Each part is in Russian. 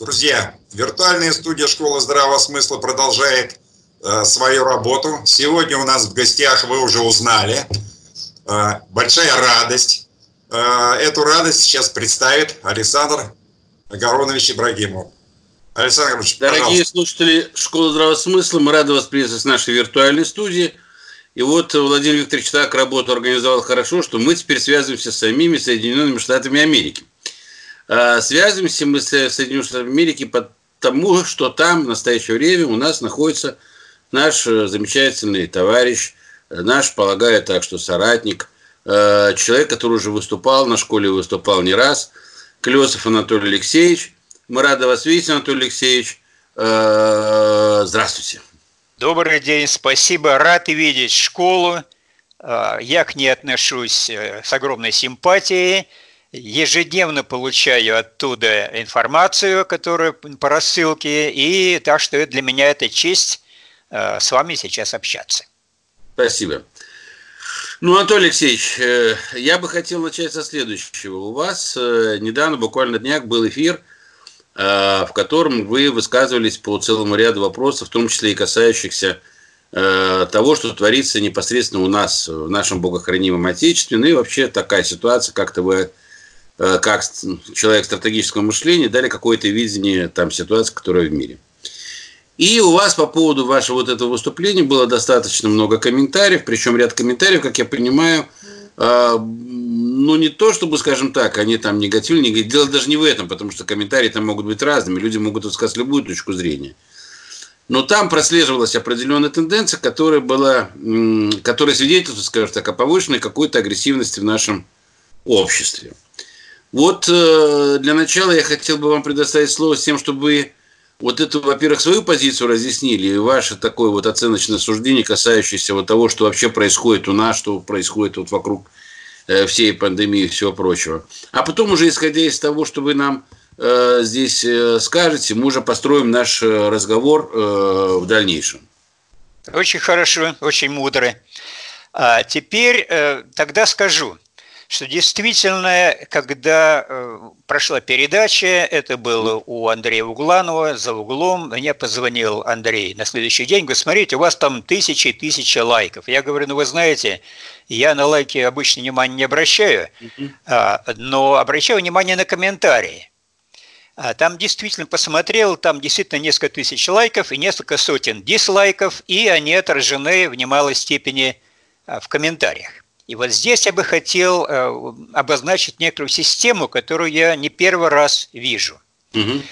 Друзья, виртуальная студия школы здравого смысла продолжает э, свою работу. Сегодня у нас в гостях, вы уже узнали, э, большая радость. Э, эту радость сейчас представит Александр Огоронович Ибрагимов. Александр Иванович, Дорогие пожалуйста. слушатели Школы здравого смысла, мы рады вас приветствовать в нашей виртуальной студии. И вот Владимир Викторович так работу организовал хорошо, что мы теперь связываемся с самими Соединенными Штатами Америки. А, связываемся мы с Соединенными Штатами Америки потому, что там в настоящее время у нас находится наш э, замечательный товарищ, э, наш, полагаю так, что соратник, э, человек, который уже выступал на школе, выступал не раз, Клесов Анатолий Алексеевич. Мы рады вас видеть, Анатолий Алексеевич. Здравствуйте. Добрый день, спасибо. Рад видеть школу. Я к ней отношусь с огромной симпатией ежедневно получаю оттуда информацию, которую по рассылке, и так что для меня это честь э, с вами сейчас общаться. Спасибо. Ну, Анатолий Алексеевич, э, я бы хотел начать со следующего. У вас э, недавно, буквально днях, был эфир, в котором вы высказывались по целому ряду вопросов, в том числе и касающихся того, что творится непосредственно у нас, в нашем богохранимом Отечестве, ну и вообще такая ситуация, как-то вы как человек стратегического мышления, дали какое-то видение там ситуации, которая в мире. И у вас по поводу вашего вот этого выступления было достаточно много комментариев, причем ряд комментариев, как я понимаю, э, ну не то, чтобы, скажем так, они там негативные. дело даже не в этом, потому что комментарии там могут быть разными, люди могут высказать любую точку зрения. Но там прослеживалась определенная тенденция, которая была, которая свидетельствует, скажем так, о повышенной какой-то агрессивности в нашем обществе. Вот э, для начала я хотел бы вам предоставить слово с тем, чтобы вот эту, во-первых, свою позицию разъяснили, и ваше такое вот оценочное суждение, касающееся вот того, что вообще происходит у нас, что происходит вот вокруг э, всей пандемии и всего прочего. А потом уже, исходя из того, что вы нам э, здесь э, скажете, мы уже построим наш э, разговор э, в дальнейшем. Очень хорошо, очень мудро. А теперь э, тогда скажу – что действительно, когда э, прошла передача, это было у Андрея Угланова за углом, мне позвонил Андрей на следующий день, говорит, смотрите, у вас там тысячи и тысячи лайков. Я говорю, ну вы знаете, я на лайки обычно внимания не обращаю, а, но обращаю внимание на комментарии. А там действительно посмотрел, там действительно несколько тысяч лайков и несколько сотен дизлайков, и они отражены в немалой степени а, в комментариях. И вот здесь я бы хотел э, обозначить некоторую систему, которую я не первый раз вижу. Угу.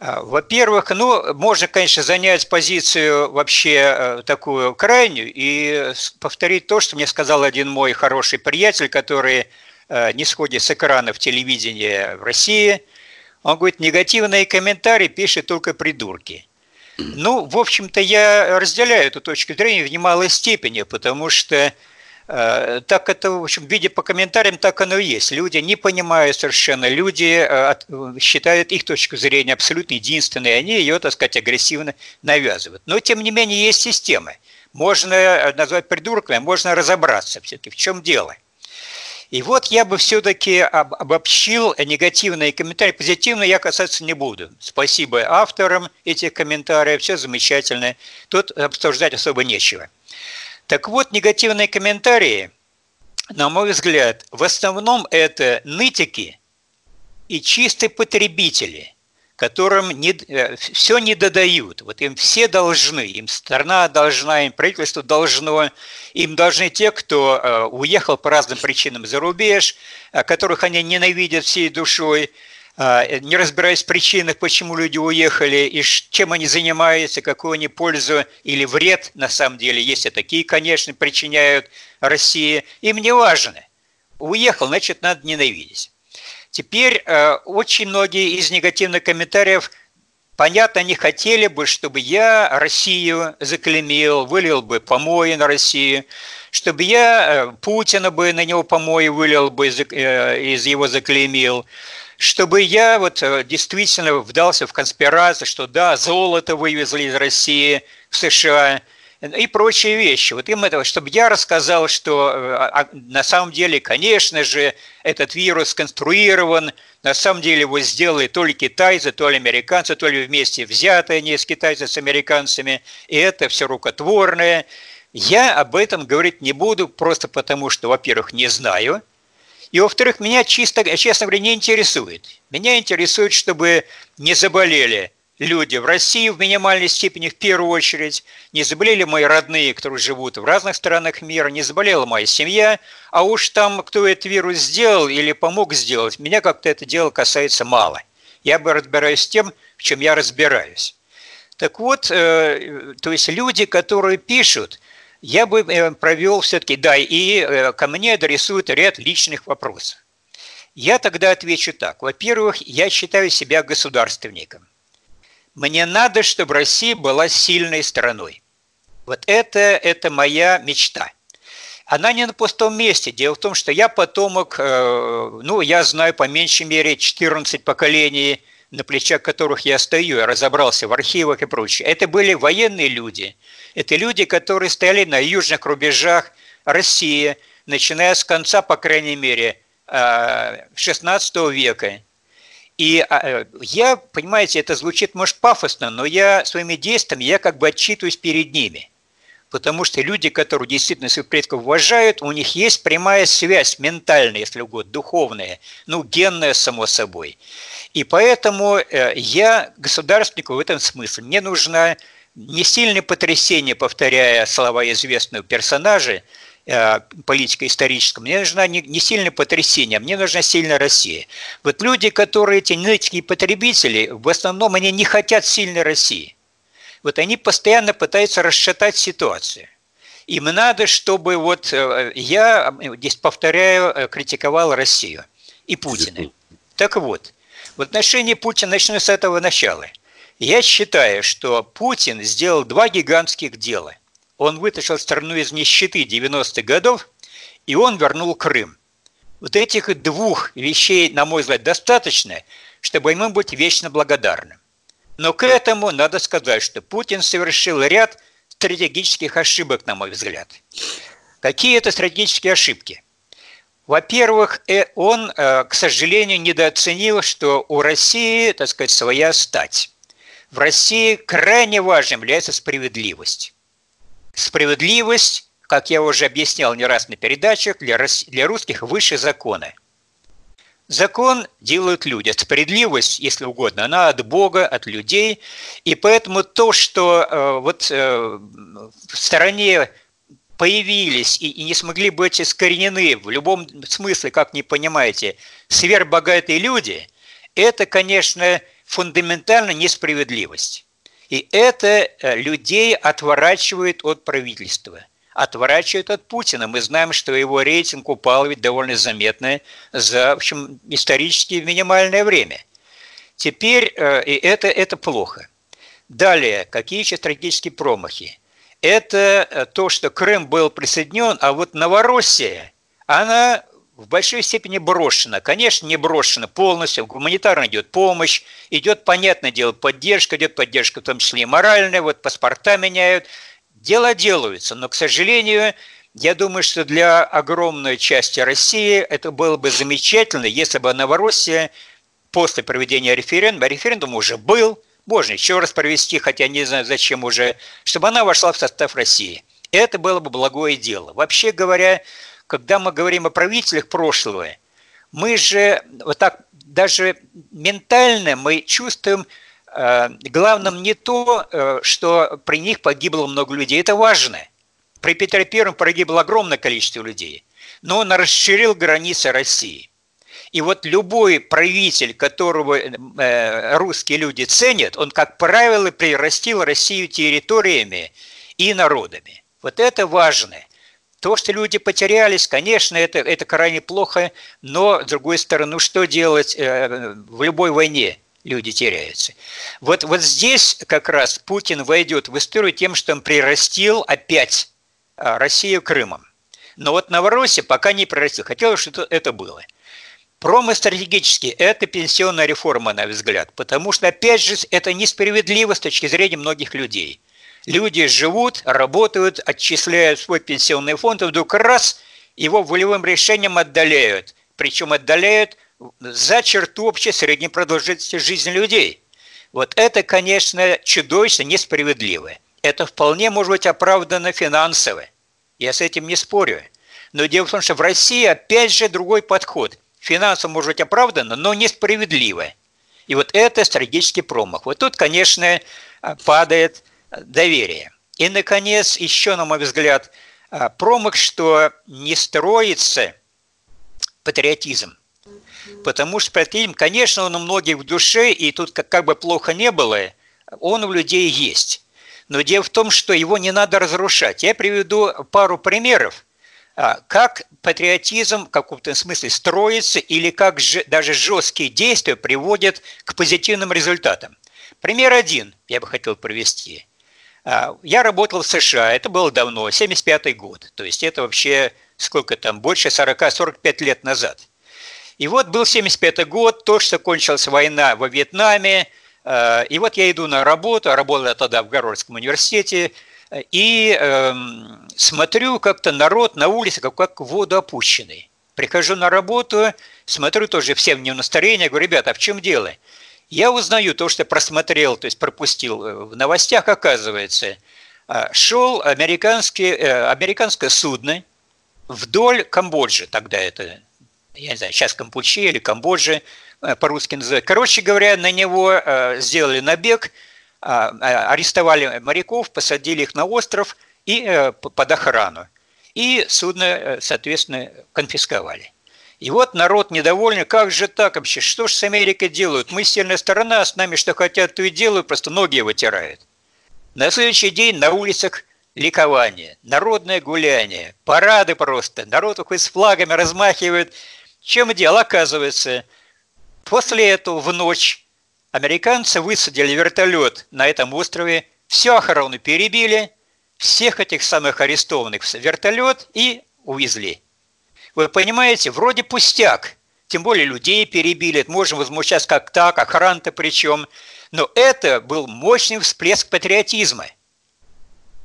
Во-первых, ну, можно, конечно, занять позицию вообще э, такую крайнюю и повторить то, что мне сказал один мой хороший приятель, который э, не сходит с экранов телевидения в России. Он говорит, негативные комментарии пишут только придурки. Ну, в общем-то, я разделяю эту точку зрения в немалой степени, потому что так это, в общем, видя по комментариям, так оно и есть. Люди не понимают совершенно, люди э, считают их точку зрения абсолютно единственной, они ее, так сказать, агрессивно навязывают. Но, тем не менее, есть системы. Можно э, назвать придурками, можно разобраться все-таки, в чем дело. И вот я бы все-таки обобщил негативные комментарии. Позитивные я касаться не буду. Спасибо авторам этих комментариев, все замечательно. Тут обсуждать особо нечего. Так вот, негативные комментарии, на мой взгляд, в основном это нытики и чистые потребители, которым не, э, все не додают. Вот им все должны, им страна должна, им правительство должно, им должны те, кто э, уехал по разным причинам за рубеж, которых они ненавидят всей душой, не разбираясь в причинах, почему люди уехали и чем они занимаются, какую они пользу или вред на самом деле, если такие, конечно, причиняют России, им не важно. Уехал, значит, надо ненавидеть. Теперь э, очень многие из негативных комментариев Понятно, они хотели бы, чтобы я Россию заклемил, вылил бы помои на Россию, чтобы я э, Путина бы на него помои вылил бы, э, из его заклеймил, чтобы я вот э, действительно вдался в конспирацию, что да, золото вывезли из России в США, и прочие вещи. Вот им это, чтобы я рассказал, что а, на самом деле, конечно же, этот вирус сконструирован, на самом деле его сделали то ли китайцы, то ли американцы, то ли вместе взятые не с китайцами, с американцами, и это все рукотворное. Я об этом говорить не буду, просто потому что, во-первых, не знаю, и, во-вторых, меня чисто, честно говоря, не интересует. Меня интересует, чтобы не заболели люди в России в минимальной степени в первую очередь, не заболели мои родные, которые живут в разных странах мира, не заболела моя семья, а уж там, кто этот вирус сделал или помог сделать, меня как-то это дело касается мало. Я бы разбираюсь с тем, в чем я разбираюсь. Так вот, э, то есть люди, которые пишут, я бы э, провел все-таки, да, и э, ко мне адресуют ряд личных вопросов. Я тогда отвечу так. Во-первых, я считаю себя государственником. Мне надо, чтобы Россия была сильной страной. Вот это, это моя мечта. Она не на пустом месте. Дело в том, что я потомок, э, ну, я знаю по меньшей мере 14 поколений, на плечах которых я стою, я разобрался в архивах и прочее. Это были военные люди. Это люди, которые стояли на южных рубежах России, начиная с конца, по крайней мере, 16 э, века. И а, э, я, понимаете, это звучит, может, пафосно, но я своими действиями, я как бы отчитываюсь перед ними. Потому что люди, которые действительно своих предков уважают, у них есть прямая связь ментальная, если угодно, духовная, ну, генная, само собой. И поэтому э, я государственнику в этом смысле. Мне нужно не сильное потрясение, повторяя слова известного персонажа, Э, политико-историческом, мне нужна не, не сильное потрясение, а мне нужна сильная Россия. Вот люди, которые эти нытские потребители, в основном они не хотят сильной России. Вот они постоянно пытаются расшатать ситуацию. Им надо, чтобы вот э, я, здесь повторяю, э, критиковал Россию и Путина. Так вот, в отношении Путина начну с этого начала. Я считаю, что Путин сделал два гигантских дела – он вытащил страну из нищеты 90-х годов, и он вернул Крым. Вот этих двух вещей, на мой взгляд, достаточно, чтобы ему быть вечно благодарным. Но к этому надо сказать, что Путин совершил ряд стратегических ошибок, на мой взгляд. Какие это стратегические ошибки? Во-первых, э, он, э, к сожалению, недооценил, что у России, так сказать, своя стать. В России крайне важным является справедливость. Справедливость, как я уже объяснял не раз на передачах, для, для русских выше закона. Закон делают люди. Справедливость, если угодно, она от Бога, от людей. И поэтому то, что э, вот э, в стороне появились и, и не смогли быть искоренены в любом смысле, как не понимаете, сверхбогатые люди, это, конечно, фундаментально несправедливость. И это э, людей отворачивает от правительства, отворачивает от Путина. Мы знаем, что его рейтинг упал ведь довольно заметно за, в общем, исторически минимальное время. Теперь э, и это, это плохо. Далее, какие еще стратегические промахи? Это э, то, что Крым был присоединен, а вот Новороссия, она в большой степени брошена. Конечно, не брошена полностью, гуманитарно идет помощь, идет, понятное дело, поддержка, идет поддержка в том числе и моральная, вот паспорта меняют. Дела делаются, но, к сожалению, я думаю, что для огромной части России это было бы замечательно, если бы Новороссия после проведения референдума, референдум уже был, можно еще раз провести, хотя не знаю зачем уже, чтобы она вошла в состав России. Это было бы благое дело. Вообще говоря, когда мы говорим о правителях прошлого, мы же вот так даже ментально мы чувствуем э, главным не то, э, что при них погибло много людей, это важно. При Петре Первом погибло огромное количество людей, но он расширил границы России. И вот любой правитель, которого э, русские люди ценят, он, как правило, прирастил Россию территориями и народами. Вот это важно – то, что люди потерялись, конечно, это, это крайне плохо, но, с другой стороны, что делать э, в любой войне? люди теряются. Вот, вот здесь как раз Путин войдет в историю тем, что он прирастил опять а, Россию Крымом. Но вот Новороссия пока не прирастил. Хотелось, чтобы это было. Промо стратегически – это пенсионная реформа, на взгляд, потому что, опять же, это несправедливо с точки зрения многих людей. Люди живут, работают, отчисляют свой пенсионный фонд, и вдруг раз его волевым решением отдаляют. Причем отдаляют за черту общей средней продолжительности жизни людей. Вот это, конечно, чудовищно несправедливо. Это вполне может быть оправдано финансово. Я с этим не спорю. Но дело в том, что в России опять же другой подход. Финансово может быть оправдано, но несправедливо. И вот это стратегический промах. Вот тут, конечно, падает доверие. И, наконец, еще, на мой взгляд, промах, что не строится патриотизм. Потому что патриотизм, конечно, он у многих в душе, и тут как, как бы плохо не было, он у людей есть. Но дело в том, что его не надо разрушать. Я приведу пару примеров, а, как патриотизм в каком-то смысле строится или как же, даже жесткие действия приводят к позитивным результатам. Пример один я бы хотел привести. А, я работал в США, это было давно, 75 год, то есть это вообще сколько там, больше 40-45 лет назад. И вот был 75 год, то, что кончилась война во Вьетнаме, Э, и вот я иду на работу, работал я тогда в Гарвардском университете, и э, смотрю, как-то народ на улице, как, как в воду опущенный. Прихожу на работу, смотрю тоже всем не в настроение, говорю, ребята, а в чем дело? Я узнаю то, что просмотрел, то есть пропустил э, в новостях, оказывается, э, шел американский, американское судно вдоль Камбоджи, тогда это, я не знаю, сейчас Кампучи или Камбоджи, Э, по-русски называют. Короче говоря, на него э, сделали набег, а, а, арестовали моряков, посадили их на остров и э, под охрану. И судно, соответственно, конфисковали. И вот народ недовольный, как же так вообще, что ж с Америкой делают? Мы сильная сторона, а с нами что хотят, то и делают, просто ноги вытирают. На следующий день на улицах ликование, народное гуляние, парады просто, народ уходит с флагами, размахивает. Чем дело? Оказывается, После этого в ночь американцы высадили вертолет на этом острове, всю охрану перебили, всех этих самых арестованных в вертолет и увезли. Вы понимаете, вроде пустяк, тем более людей перебили, можем возмущаться как так, охрана-то причем, но это был мощный всплеск патриотизма –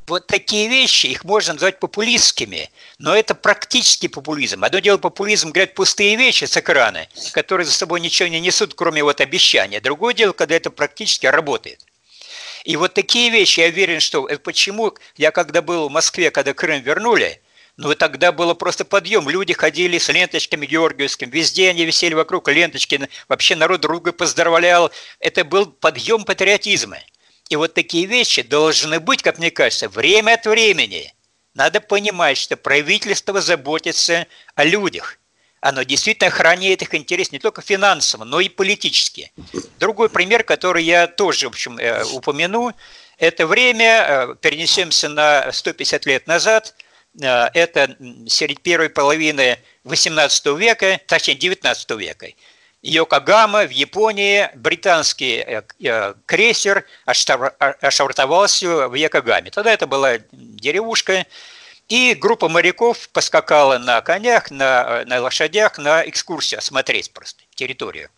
вот такие вещи, их можно назвать популистскими, но это практически популизм. Одно дело популизм, говорят пустые вещи с экрана, которые за собой ничего не несут, кроме вот обещания. Другое дело, когда это практически работает. И вот такие вещи, я уверен, что э, почему я когда был в Москве, когда Крым вернули, ну тогда было просто подъем. Люди ходили с ленточками георгиевскими, везде они висели вокруг ленточки, вообще народ друга поздравлял. Это был подъем патриотизма. И вот такие вещи должны быть, как мне кажется, время от времени. Надо понимать, что правительство заботится о людях. Оно действительно охраняет их интерес не только финансово, но и политически. Другой пример, который я тоже, в общем, э, упомяну, это время, э, перенесемся на 150 лет назад, это серед первой половины 18 века, точнее 19 века. Йокогама в Японии британский э, э, крейсер ошвартовался в Йокогаме. Тогда это была деревушка, и группа моряков поскакала на конях, на, на лошадях на экскурсию, осмотреть просто территорию.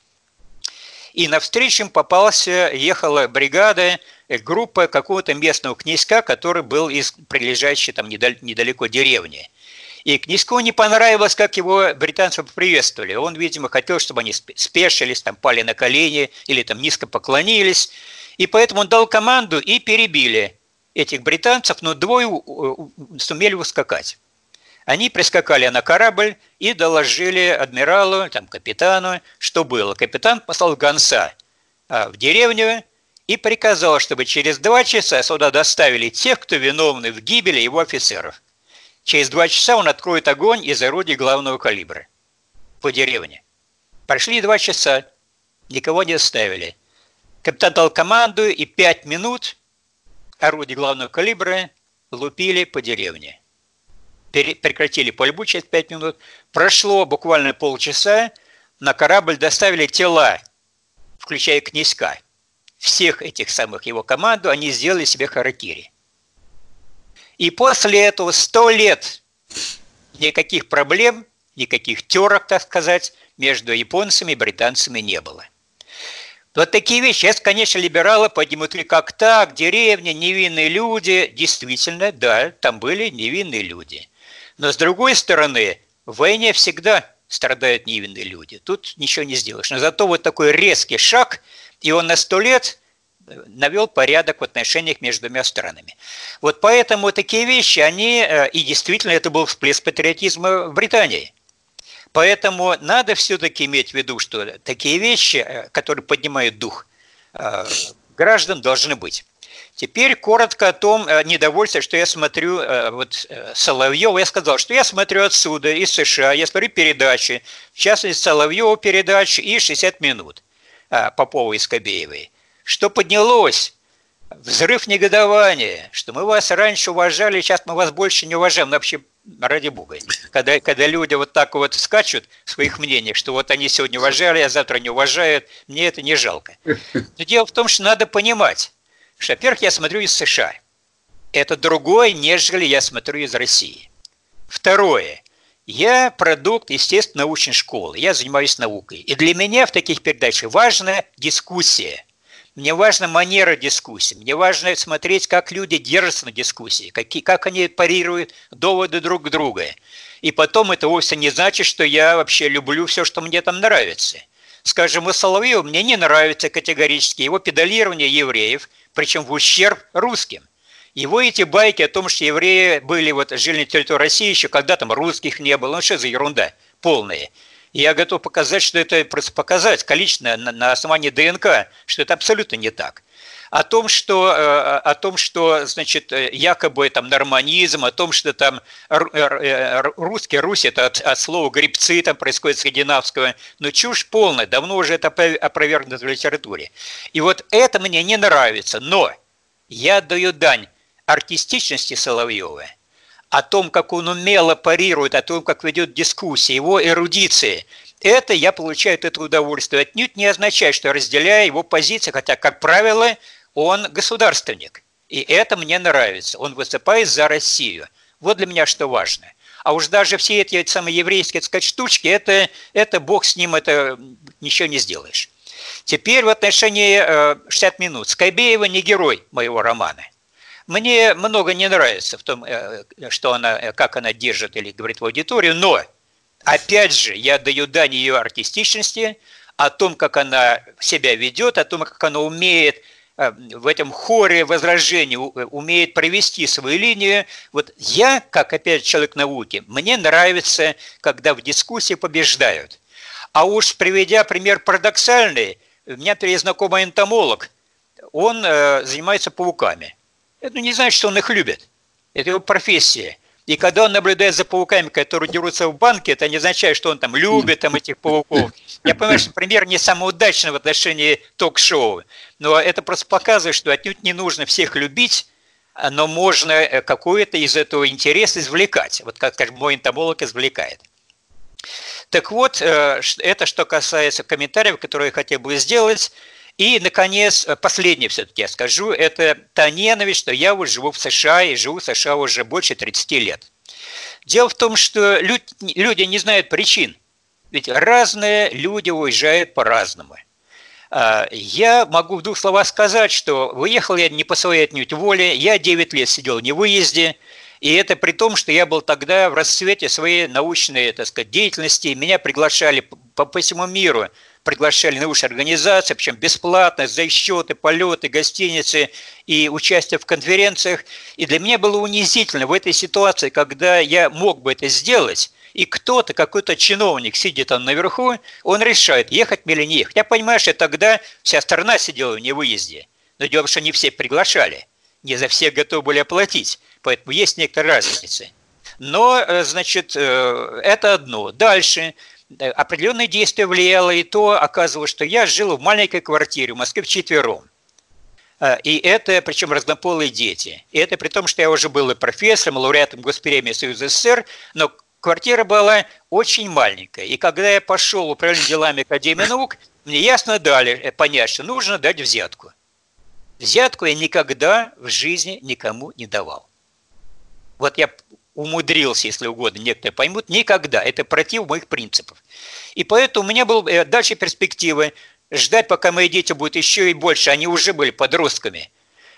И навстречу им попался, ехала бригада, э, группа какого-то местного князька, который был из прилежащей там недалеко деревни – и князьку не понравилось, как его британцы поприветствовали. Он, видимо, хотел, чтобы они спешились, там, пали на колени или там низко поклонились. И поэтому он дал команду и перебили этих британцев, но двое сумели ускакать. Они прискакали на корабль и доложили адмиралу, там, капитану, что было. Капитан послал гонца а, в деревню и приказал, чтобы через два часа сюда доставили тех, кто виновны в гибели его офицеров. Через два часа он откроет огонь из орудий главного калибра по деревне. Прошли два часа, никого не оставили. Капитан дал команду, и пять минут орудия главного калибра лупили по деревне. Прекратили пальбу через пять минут. Прошло буквально полчаса, на корабль доставили тела, включая князька. Всех этих самых его команду они сделали себе харакири. И после этого сто лет никаких проблем, никаких терок, так сказать, между японцами и британцами не было. Вот такие вещи. Сейчас, конечно, либералы поднимут, как так, деревня, невинные люди. Действительно, да, там были невинные люди. Но с другой стороны, в войне всегда страдают невинные люди. Тут ничего не сделаешь. Но зато вот такой резкий шаг, и он на сто лет навел порядок в отношениях между двумя странами. Вот поэтому такие вещи, они, э, и действительно это был всплеск патриотизма в Британии – Поэтому надо все-таки иметь в виду, что такие вещи, э, которые поднимают дух э, граждан, должны быть. Теперь коротко о том э, недовольстве, что я смотрю вот Соловьева. Я сказал, что я смотрю отсюда, из США, я смотрю передачи, в частности, Соловьева передачи и 60 минут Попова и Скобеевой. Что поднялось? Взрыв негодования, что мы вас раньше уважали, сейчас мы вас больше не уважаем. Ну, вообще ради бога. Когда, когда люди вот так вот скачут в своих мнениях, что вот они сегодня уважали, а завтра не уважают, мне это не жалко. Но дело в том, что надо понимать, что, во-первых, я смотрю из США. Это другое, нежели я смотрю из России. Второе. Я продукт, естественно, научной школы. Я занимаюсь наукой. И для меня в таких передачах важна дискуссия – мне важна манера дискуссии, мне важно смотреть, как люди держатся на дискуссии, какие, как они парируют доводы друг друга. И потом это вовсе не значит, что я вообще люблю все, что мне там нравится. Скажем, у Соловьева мне не нравится категорически его педалирование евреев, причем в ущерб русским. Его эти байки о том, что евреи были вот, жили на территории России еще, когда там русских не было, ну что за ерунда полная я готов показать, что это просто показать количественно на, на основании ДНК, что это абсолютно не так. О том, что, э, о том, что значит, якобы там норманизм, о том, что там русский, Русь, это от, от слова грибцы, там происходит скандинавского, но чушь полная, давно уже это опровергнуто в литературе. И вот это мне не нравится, но я даю дань артистичности Соловьева – о том, как он умело парирует, о том, как ведет дискуссии, его эрудиции, это я получаю этого удовольствие. Отнюдь не означает, что я разделяю его позиции, хотя, как правило, он государственник. И это мне нравится. Он выступает за Россию. Вот для меня что важно. А уж даже все эти самые еврейские, так сказать, штучки, это, это бог с ним, это ничего не сделаешь. Теперь в отношении 60 э, минут. Скайбеева не герой моего романа. Мне много не нравится в том, э, что она, э, как она держит или говорит в аудиторию, но, опять же, я даю дань ее артистичности, о том, как она себя ведет, о том, как она умеет в этом хоре возражений умеет провести свою линию. Вот я, как опять человек науки, мне нравится, когда в дискуссии побеждают. А уж приведя пример парадоксальный, у меня есть знакомый энтомолог, он занимается пауками – это не значит, что он их любит. Это его профессия. И когда он наблюдает за пауками, которые дерутся в банке, это не означает, что он там любит там, этих пауков. Я понимаю, что пример не самый удачный в отношении ток-шоу, но это просто показывает, что отнюдь не нужно всех любить, но можно э, какой-то из этого интерес извлекать. Вот как, скажем, мой энтомолог извлекает. Так вот, э, это что касается комментариев, которые я хотел бы сделать. И, наконец, э, последнее все-таки я скажу, это та ненависть, что я вот живу в США и живу в США уже больше 30 лет. Дело в том, что люди не знают причин. Ведь разные люди уезжают по-разному. А, я могу в двух словах сказать, что выехал я не по своей отнюдь воле, я 9 лет сидел в невыезде, и это при том, что я был тогда в расцвете своей научной так сказать, деятельности, меня приглашали по, по всему миру – приглашали научные организации, причем бесплатно, за счеты, полеты, гостиницы и участие в конференциях. И для меня было унизительно в этой ситуации, когда я мог бы это сделать, и кто-то, какой-то чиновник сидит там наверху, он решает, ехать мне или не ехать. Я понимаю, что тогда вся страна сидела в невыезде. Но дело в том, что не все приглашали, не за всех готовы были оплатить. Поэтому есть некоторые разницы. Но, э, значит, э, это одно. Дальше определенные действия влияло и то, оказывалось, что я жил в маленькой квартире в Москве вчетвером. А, и это, причем разнополые дети. И это при том, что я уже был и профессором, и лауреатом Госпремии Союза СССР, но квартира была очень маленькая. И когда я пошел управлять делами Академии наук, мне ясно дали э, понять, что нужно дать взятку. Взятку я никогда в жизни никому не давал. Вот я умудрился, если угодно, некоторые поймут, никогда. Это против моих принципов. И поэтому у меня была э, дальше перспектива ждать, пока мои дети будут еще и больше. Они уже были подростками.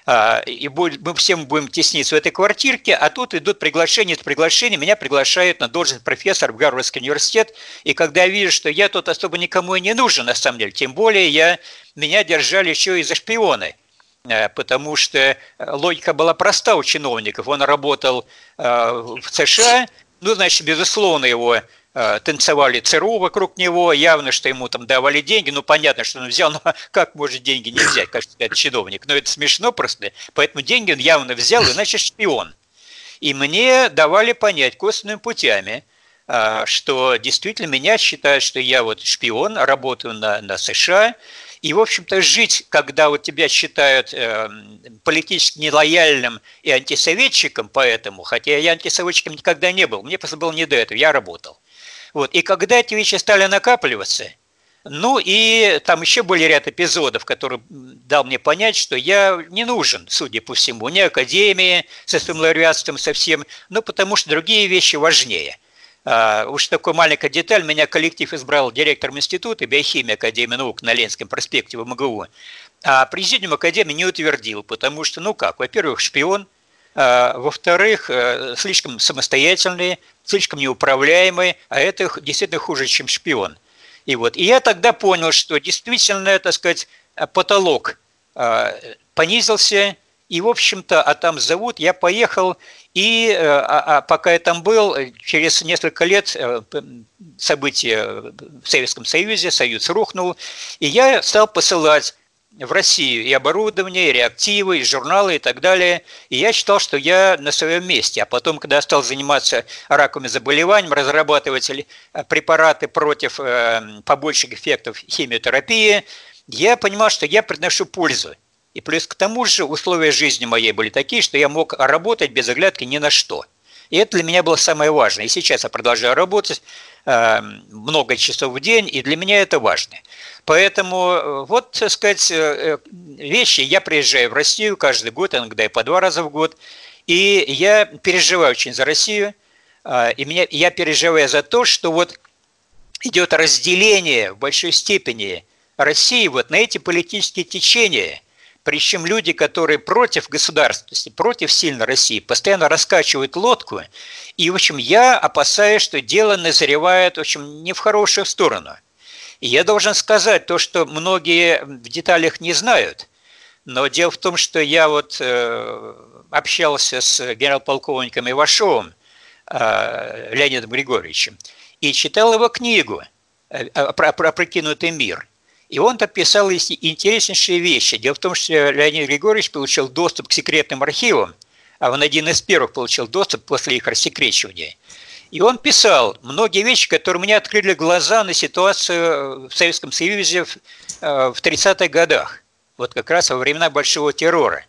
А, и мы всем будем тесниться в этой квартирке, а тут идут приглашения, это приглашение, меня приглашают на должность профессора в Гарвардский университет, и когда я вижу, что я тут особо никому и не нужен, на самом деле, тем более я, меня держали еще и за шпионы, потому что логика была проста у чиновников, он работал э, в США, ну, значит, безусловно, его Э, танцевали ЦРУ вокруг него, явно, что ему там давали деньги, ну, понятно, что он взял, но как может деньги не взять, кажется, это чиновник, но это смешно просто, поэтому деньги он явно взял, иначе шпион. И мне давали понять косвенными путями, э, что действительно меня считают, что я вот шпион, работаю на, на США, и, в общем-то, жить, когда вот тебя считают э, политически нелояльным и антисоветчиком, поэтому, хотя я антисоветчиком никогда не был, мне просто было не до этого, я работал. Вот. И когда эти вещи стали накапливаться, ну и там еще были ряд эпизодов, которые дал мне понять, что я не нужен, судя по всему, ни академии со своим лауреатством совсем, ну потому что другие вещи важнее. А, уж такой маленькая деталь, меня коллектив избрал директором института биохимии Академии наук на Ленинском проспекте в МГУ, а президиум Академии не утвердил, потому что, ну как, во-первых, шпион, а, во-вторых, э, слишком самостоятельные, слишком неуправляемые, а это действительно хуже, чем шпион. И вот, и я тогда понял, что действительно, так сказать, потолок а, понизился, и, в общем-то, а там зовут, я поехал, и э, а, а пока я там был, через несколько лет э, события в Советском Союзе, Союз рухнул, и я стал посылать в Россию и оборудование, и реактивы, и журналы и так далее. И я считал, что я на своем месте. А потом, когда я стал заниматься раковыми заболеваниями, разрабатывать э, препараты против э, побочных эффектов химиотерапии, я понимал, что я приношу пользу. И плюс к тому же условия жизни моей были такие, что я мог работать без оглядки ни на что. И это для меня было самое важное. И сейчас я продолжаю работать э, много часов в день, и для меня это важно. Поэтому э, вот, так сказать, э, э, вещи. Я приезжаю в Россию каждый год, иногда и по два раза в год, и я переживаю очень за Россию, а, и меня, я переживаю за то, что вот идет разделение в большой степени России вот на эти политические течения, причем люди, которые против государственности, против сильной России, постоянно раскачивают лодку, и, в общем, я опасаюсь, что дело назревает, в общем, не в хорошую сторону – и я должен сказать то, что многие в деталях не знают. Но дело в том, что я вот э, общался с генерал-полковником Ивашовым э, Леонидом Григорьевичем и читал его книгу э, про, про «Прокинутый мир». И он там писал интереснейшие вещи. Дело в том, что Леонид Григорьевич получил доступ к секретным архивам, а он один из первых получил доступ после их рассекречивания. И он писал многие вещи, которые мне открыли глаза на ситуацию в Советском Союзе в 30-х э, годах, вот как раз во времена Большого террора.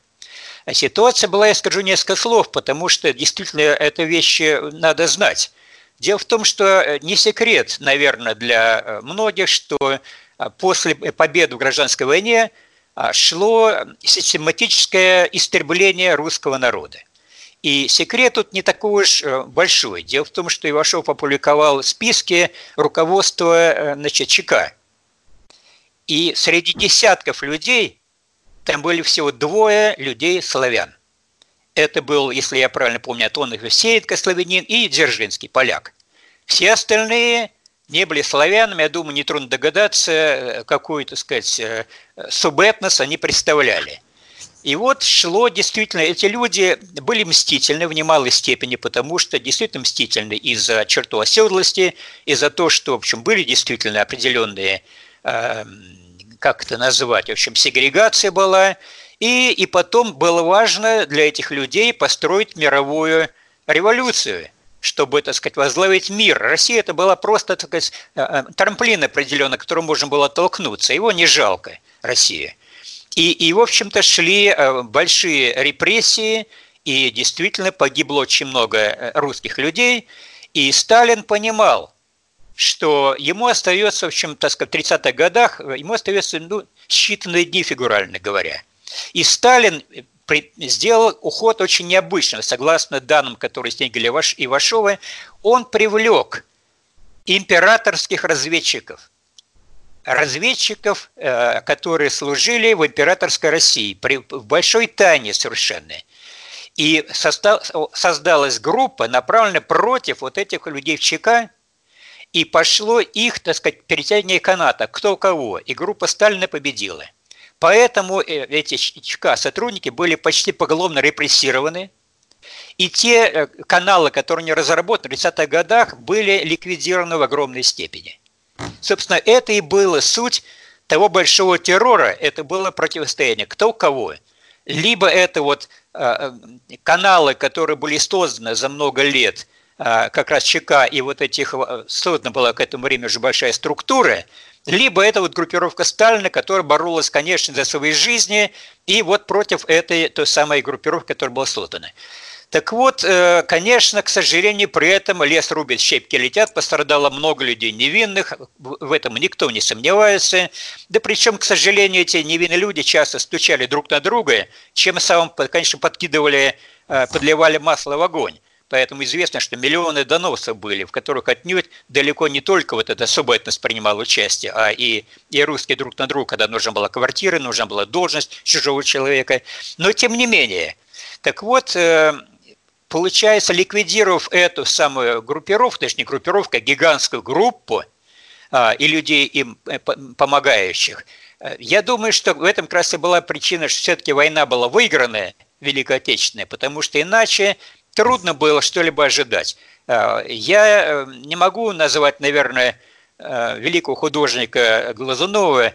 А ситуация была, я скажу несколько слов, потому что действительно это вещи надо знать. Дело в том, что э, не секрет, наверное, для э, многих, что после победы в гражданской войне шло систематическое истребление русского народа. И секрет тут не такой уж э, большой. Дело в том, что Ивашов опубликовал списки руководства э, значит, ЧК. И среди десятков людей там были всего двое людей славян. Это был, если я правильно помню, Атонов Сеятко, славянин, и Дзержинский, поляк. Все остальные не были славянами, я думаю, нетрудно догадаться, э, какой, так сказать, субэтнос они представляли. И вот шло действительно, эти люди были мстительны в немалой степени, потому что действительно мстительны из-за черту оседлости, из-за того, что, в общем, были действительно определенные, э, как это назвать, в общем, сегрегация была, и, и потом было важно для этих людей построить мировую революцию – чтобы, так сказать, возглавить мир. Россия это была просто, так сказать, э, э, трамплин определенно, к которому можно было толкнуться. Его не жалко, Россия. И, и в общем-то, шли э, большие репрессии, и действительно погибло очень много русских людей. И Сталин понимал, что ему остается, в общем, так сказать, в 30-х годах, ему остается ну, считанные дни, фигурально говоря. И Сталин сделал уход очень необычный. Согласно данным, которые снегали Ивашова, он привлек императорских разведчиков – разведчиков, э, которые служили в императорской России при, в большой тайне совершенно. И создалась группа, направленная против вот этих людей в ЧК, и пошло их, так сказать, перетягивание каната, кто кого, и группа Сталина победила. Поэтому э, эти ЧК сотрудники были почти поголовно репрессированы, и те э, каналы, которые они разработали в 30-х годах, были ликвидированы в огромной степени. Собственно, это и было суть того большого террора, это было противостояние кто кого. Либо это вот э, каналы, которые были созданы за много лет – как раз ЧК и вот этих, создана была к этому времени уже большая структура, либо это вот группировка Сталина, которая боролась, конечно, за свои жизни, и вот против этой той самой группировки, которая была создана. Так вот, э, конечно, к сожалению, при этом лес рубит, щепки летят, пострадало много людей невинных, в этом никто не сомневается. Да причем, к сожалению, эти невинные люди часто стучали друг на друга, чем самым, конечно, подкидывали, э, подливали масло в огонь. Поэтому известно, что миллионы доносов были, в которых отнюдь далеко не только вот эта особая этнос принимал участие, а и, и русские друг на друга, когда нужна была квартира, нужна была должность чужого человека. Но тем не менее. Так вот, э, получается, ликвидировав эту самую группировку, точнее группировку, а гигантскую группу а, и людей им э, помогающих, э, я думаю, что в этом как раз и была причина, что все-таки война была выигранная, Великой Отечественной, потому что иначе трудно было что-либо ожидать. Э, я э, не могу называть, наверное, э, великого художника Глазунова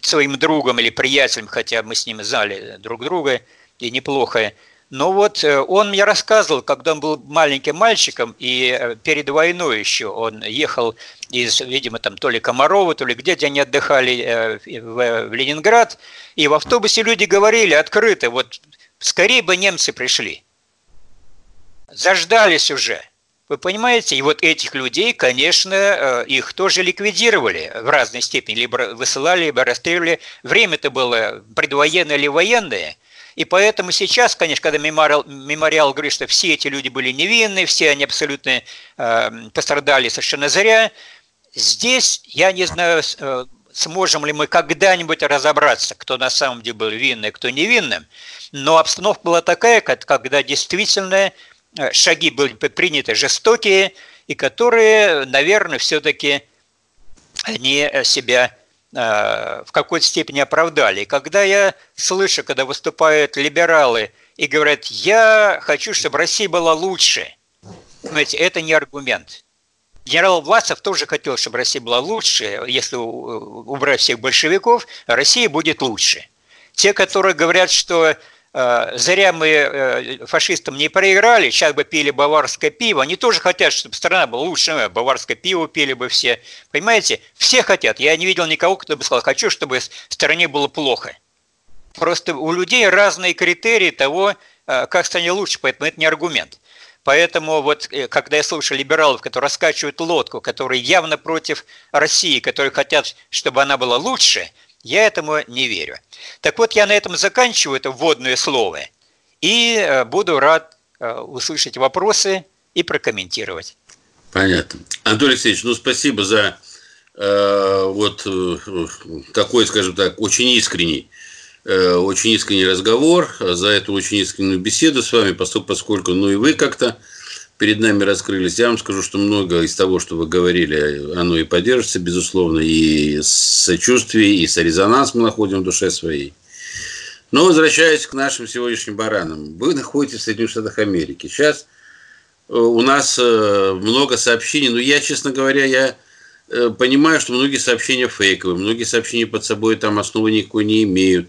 своим другом или приятелем, хотя мы с ним знали друг друга и неплохо. Но вот он мне рассказывал, когда он был маленьким мальчиком, и перед войной еще он ехал из, видимо, там то ли Комарова, то ли где, где они отдыхали в Ленинград, и в автобусе люди говорили открыто, вот Скорее бы немцы пришли. Заждались уже. Вы понимаете? И вот этих людей, конечно, э, их тоже ликвидировали в разной степени. Либо высылали, либо расстреливали. Время-то было предвоенное или военное. И поэтому сейчас, конечно, когда мемориал, мемориал говорит, что все эти люди были невинны, все они абсолютно э, пострадали совершенно зря, здесь, я не знаю, э, сможем ли мы когда-нибудь разобраться, кто на самом деле был винный, кто невинным. Но обстановка была такая, когда действительно э, шаги были приняты жестокие, и которые, наверное, все-таки они себя э, в какой-то степени оправдали. И когда я слышу, когда выступают либералы и говорят, я хочу, чтобы Россия была лучше, понимаете, это не аргумент. Генерал Власов тоже хотел, чтобы Россия была лучше. Если убрать всех большевиков, Россия будет лучше. Те, которые говорят, что э, зря мы э, фашистам не проиграли, сейчас бы пили баварское пиво, они тоже хотят, чтобы страна была лучше, баварское пиво пили бы все. Понимаете? Все хотят. Я не видел никого, кто бы сказал, хочу, чтобы стране было плохо. Просто у людей разные критерии того, э, как станет лучше, поэтому это не аргумент. Поэтому вот э, когда я слушаю либералов, которые раскачивают лодку, которые явно против России, которые хотят, чтобы она была лучше, я этому не верю. Так вот, я на этом заканчиваю это вводное слово и э, буду рад э, услышать вопросы и прокомментировать. Понятно. Анатолий Алексеевич, ну спасибо за э, вот э, такой, скажем так, очень искренний очень искренний разговор, за эту очень искреннюю беседу с вами, поскольку ну и вы как-то перед нами раскрылись. Я вам скажу, что много из того, что вы говорили, оно и поддержится, безусловно, и с сочувствием, и резонанс мы находим в душе своей. Но возвращаясь к нашим сегодняшним баранам. Вы находитесь в Соединенных Штатах Америки. Сейчас э, у нас э, много сообщений, но я, честно говоря, я понимаю, что многие сообщения фейковые, многие сообщения под собой там основы никакой не имеют.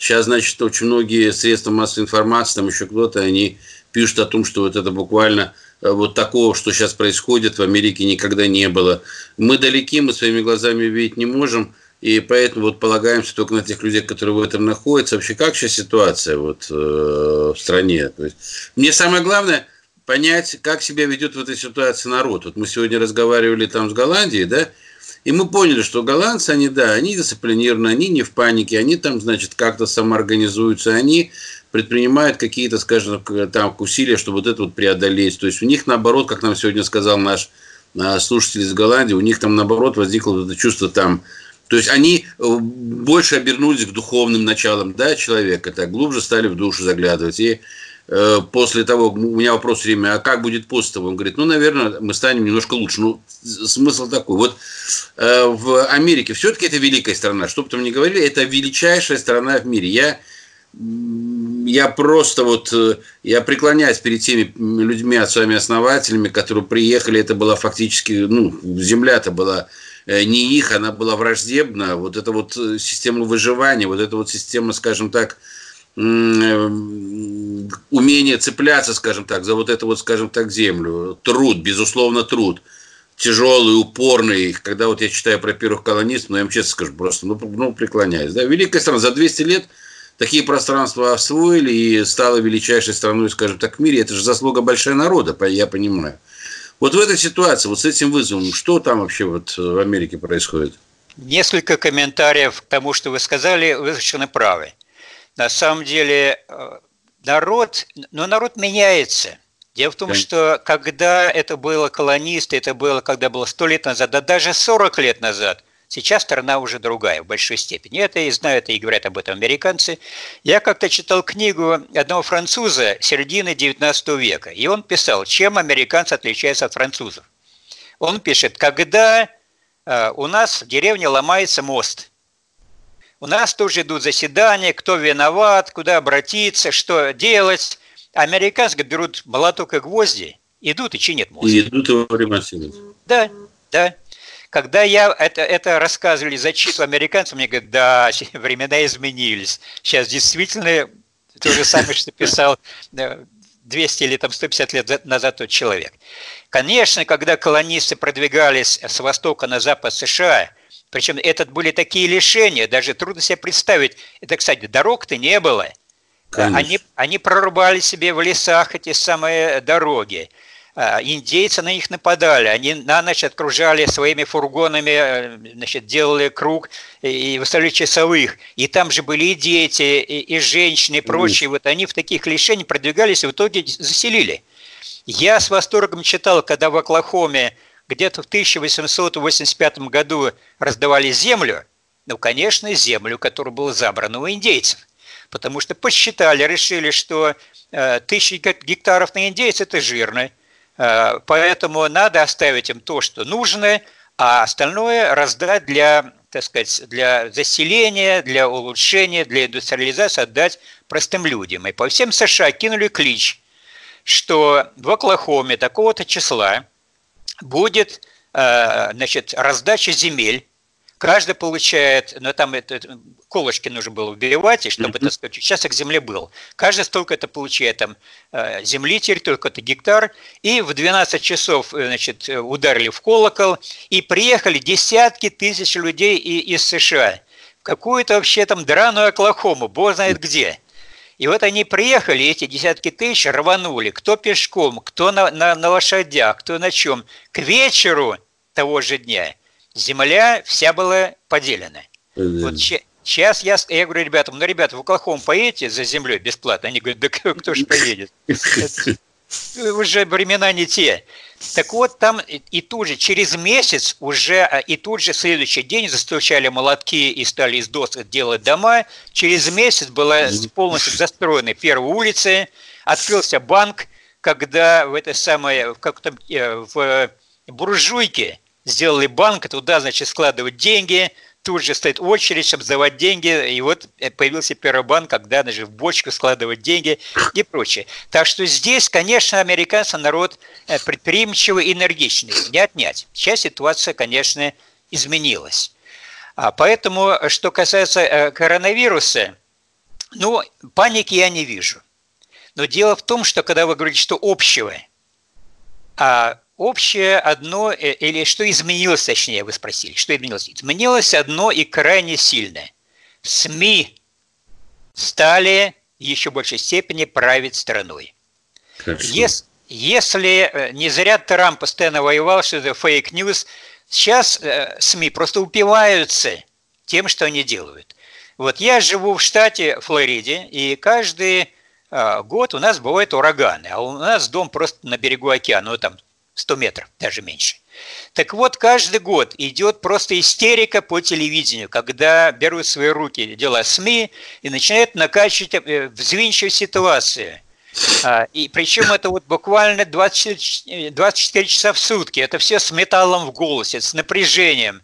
Сейчас, значит, очень многие средства массовой информации, там еще кто-то, они пишут о том, что вот это буквально э, вот такого, что сейчас происходит в Америке, никогда не было. Мы далеки, мы своими глазами видеть не можем, и поэтому вот полагаемся только на тех людей, которые в этом находятся. Вообще, как сейчас ситуация вот, э, в стране? То есть, мне самое главное понять, как себя ведет в этой ситуации народ. Вот мы сегодня разговаривали там с Голландией, да, и мы поняли, что голландцы, они, да, они дисциплинированы, они не в панике, они там, значит, как-то самоорганизуются, они предпринимают какие-то, скажем, там усилия, чтобы вот это вот преодолеть. То есть у них, наоборот, как нам сегодня сказал наш слушателей из Голландии, у них там наоборот возникло это чувство там, то есть они больше обернулись к духовным началам да, человека, так глубже стали в душу заглядывать. И э, после того, у меня вопрос время, а как будет после того? Он говорит, ну, наверное, мы станем немножко лучше. Ну, смысл такой. Вот э, в Америке все-таки это великая страна. Что бы там ни говорили, это величайшая страна в мире. Я я просто вот, э, я преклоняюсь перед теми людьми, отцами-основателями, которые приехали, это была фактически, ну, земля-то была э, не их, она была враждебна. Вот эта вот э, система выживания, вот эта вот система, скажем так, умение цепляться, скажем так, за вот эту вот, скажем так, землю. Труд, безусловно, труд. Тяжелый, упорный. Когда вот я читаю про первых колонистов, ну, я вам честно скажу, просто, ну, ну преклоняюсь. Да? Великая страна за 200 лет – такие пространства освоили и стала величайшей страной, скажем так, в мире. Это же заслуга большая народа, я понимаю. Вот в этой ситуации, вот с этим вызовом, что там вообще вот в Америке происходит? Несколько комментариев к тому, что вы сказали, вы совершенно правы. На самом деле э, народ, но народ меняется. Дело в том, что когда это было колонисты, это было, когда было сто лет назад, да даже 40 лет назад – Сейчас страна уже другая в большой степени. Это и знают, и говорят об этом американцы. Я как-то читал книгу одного француза середины 19 века, и он писал, чем американцы отличаются от французов. Он пишет, когда э, у нас в деревне ломается мост, у нас тоже идут заседания, кто виноват, куда обратиться, что делать. Американцы берут молоток и гвозди, идут и чинят мост. И идут его ремонтировать. Да, да. Когда я это, это рассказывали, зачитывал американцам, мне говорят, да, времена изменились. Сейчас действительно то же самое, что писал 200 или там 150 лет назад тот человек. Конечно, когда колонисты продвигались с востока на запад США, причем это были такие лишения, даже трудно себе представить. Это, кстати, дорог-то не было. Они, они прорубали себе в лесах эти самые дороги. А, индейцы на них нападали, они на ночь окружали своими фургонами, э, значит, делали круг и выставляли часовых. И там же были и дети, и, и женщины, и прочие. Вот они в таких лишениях продвигались и в итоге заселили. Я с восторгом читал, когда в Оклахоме где-то в 1885 году раздавали землю, ну, конечно, землю, которая была забрана у индейцев. Потому что посчитали, решили, что э, тысячи гектаров на индейцев – это жирно. Э, поэтому надо оставить им то, что нужно, а остальное раздать для, так сказать, для заселения, для улучшения, для индустриализации отдать простым людям. И по всем США кинули клич, что в Оклахоме такого-то числа будет э, значит, раздача земель Каждый получает, ну там это, колышки нужно было убивать, и чтобы, так сказать, участок земли был. Каждый столько это получает, там, э, земли территорию, какой-то гектар, и в 12 часов, э, значит, ударили в колокол, и приехали десятки тысяч людей из США. Какую-то вообще там драную Оклахому, бог знает где. И вот они приехали, эти десятки тысяч рванули, кто пешком, кто на, на, на лошадях, кто на чем. К вечеру того же дня – земля вся была поделена. Вот сейчас я, я говорю ребятам, ну, ребята, в Оклахому поедете за землей бесплатно? Они говорят, да кто же поедет? Уже времена не те. Так вот, там и тут же, через месяц уже, а, и тут же следующий день застучали молотки и стали из досок делать дома. Через месяц была полностью застроена первая улица, открылся банк, когда в это самое, как там, э, в буржуйке сделали банк, туда, значит, складывать деньги, тут же стоит очередь, чтобы сдавать деньги, и вот появился первый банк, когда даже в бочку складывать деньги и прочее. Так что здесь, конечно, американцы народ э, предприимчивый, энергичный, не отнять. Сейчас ситуация, конечно, изменилась. А поэтому, что касается э, коронавируса, ну, паники я не вижу. Но дело в том, что когда вы говорите, что общего, а общее одно, э, или что изменилось, точнее, вы спросили, что изменилось? Изменилось одно и крайне сильное. СМИ стали в еще большей степени править страной. Если, если э, не зря Трамп постоянно воевал, что это fake news, сейчас э, СМИ просто упиваются тем, что они делают. Вот я живу в штате Флориде, и каждый год у нас бывают ураганы, а у нас дом просто на берегу океана, ну там 100 метров, даже меньше. Так вот, каждый год идет просто истерика по телевидению, когда берут в свои руки дела СМИ и начинают накачивать, э, взвинчивать ситуацию. А, и причем это вот буквально 24, 24 часа в сутки. Это все с металлом в голосе, с напряжением.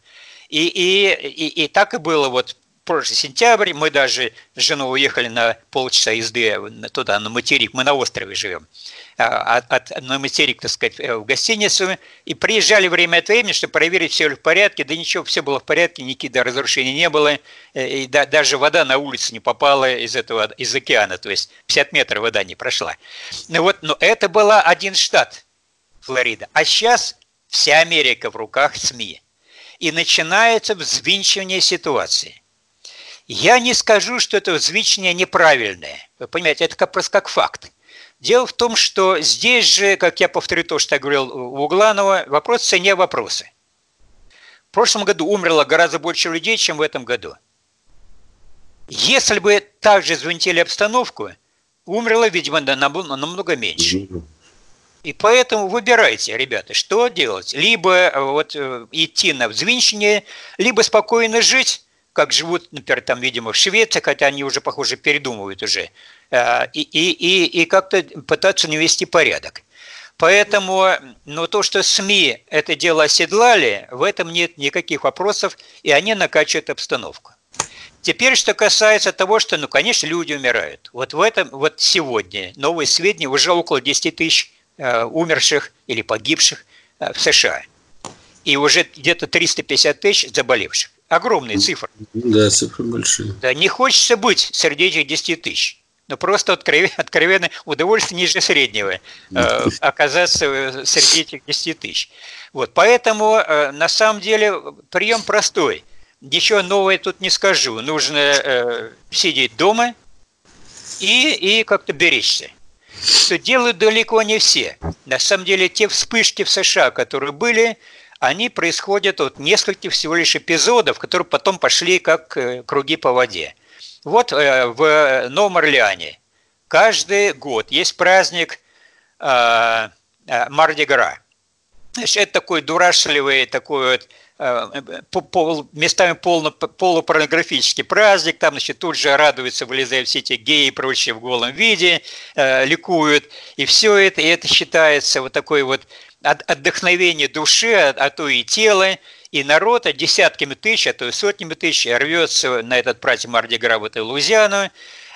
И, и, и, и так и было вот прошлый сентябрь, мы даже с женой уехали на полчаса езды туда, на материк, мы на острове живем, а, от, от, на материк, так сказать, в гостиницу, и приезжали время от времени, чтобы проверить, все ли в порядке, да ничего, все было в порядке, никаких разрушений не было, э, и да, даже вода на улице не попала из этого, из океана, то есть 50 метров вода не прошла. Ну вот, но это был один штат, Флорида, а сейчас вся Америка в руках СМИ. И начинается взвинчивание ситуации – я не скажу, что это взвичение неправильное. Вы понимаете, это как, просто как факт. Дело в том, что здесь же, как я повторю то, что я говорил у Угланова, вопрос в цене вопросы. В прошлом году умерло гораздо больше людей, чем в этом году. Если бы также звонили обстановку, умерло, видимо, намного меньше. И поэтому выбирайте, ребята, что делать. Либо э, вот э, идти на взвинчение, либо спокойно жить, как живут, например, там, видимо, в Швеции, хотя они уже, похоже, передумывают уже, э, и, и, и, и как-то пытаться не вести порядок. Поэтому, но то, что СМИ это дело оседлали, в этом нет никаких вопросов, и они накачивают обстановку. Теперь, что касается того, что, ну, конечно, люди умирают. Вот в этом, вот сегодня новые сведения, уже около 10 тысяч э, умерших или погибших э, в США. И уже где-то 350 тысяч заболевших. Огромные цифры. Да, цифры большие. Да, не хочется быть среди этих 10 тысяч. Но просто откровенно, откровенно удовольствие ниже среднего э, оказаться э, среди этих 10 тысяч. Вот, поэтому э, на самом деле прием простой. Ничего нового тут не скажу. Нужно э, сидеть дома и, и как-то беречься. Что делают далеко не все. На самом деле те вспышки в США, которые были, они происходят от нескольких всего лишь эпизодов, которые потом пошли как э, круги по воде. Вот э, в Новом Орлеане каждый год есть праздник э, Мардигра. Это такой дурашливый, такой вот местами полно, полупорнографический праздник, там, значит, тут же радуются, вылезают все эти геи и прочие в голом виде, ликуют, и все это, и это считается вот такой вот отдохновение души, а, а то и тела, и народ десятками тысяч, а то и сотнями тысяч рвется на этот праздник Мардигра в эту Луизиану,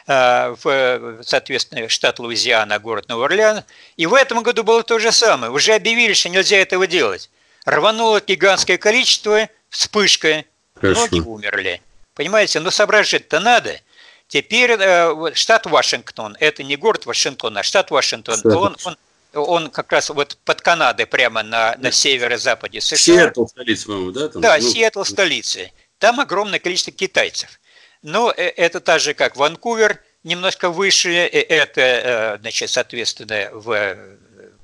а, в, соответственно, штат Луизиана, город Новый Орлеан. И в этом году было то же самое. Уже объявили, что нельзя этого делать. Рвануло гигантское количество, вспышка, Хорошо. многие умерли. Понимаете, но соображать-то надо. Теперь э, штат Вашингтон, это не город Вашингтон, а штат Вашингтон, он, он он как раз вот под Канадой, прямо на, на северо-западе США. Сиэтл столица, по-моему, да? Там? Да, ну, Сиэтл столица. Там огромное количество китайцев. Но э, это так же, как Ванкувер, немножко выше, э, это, э, значит, соответственно, в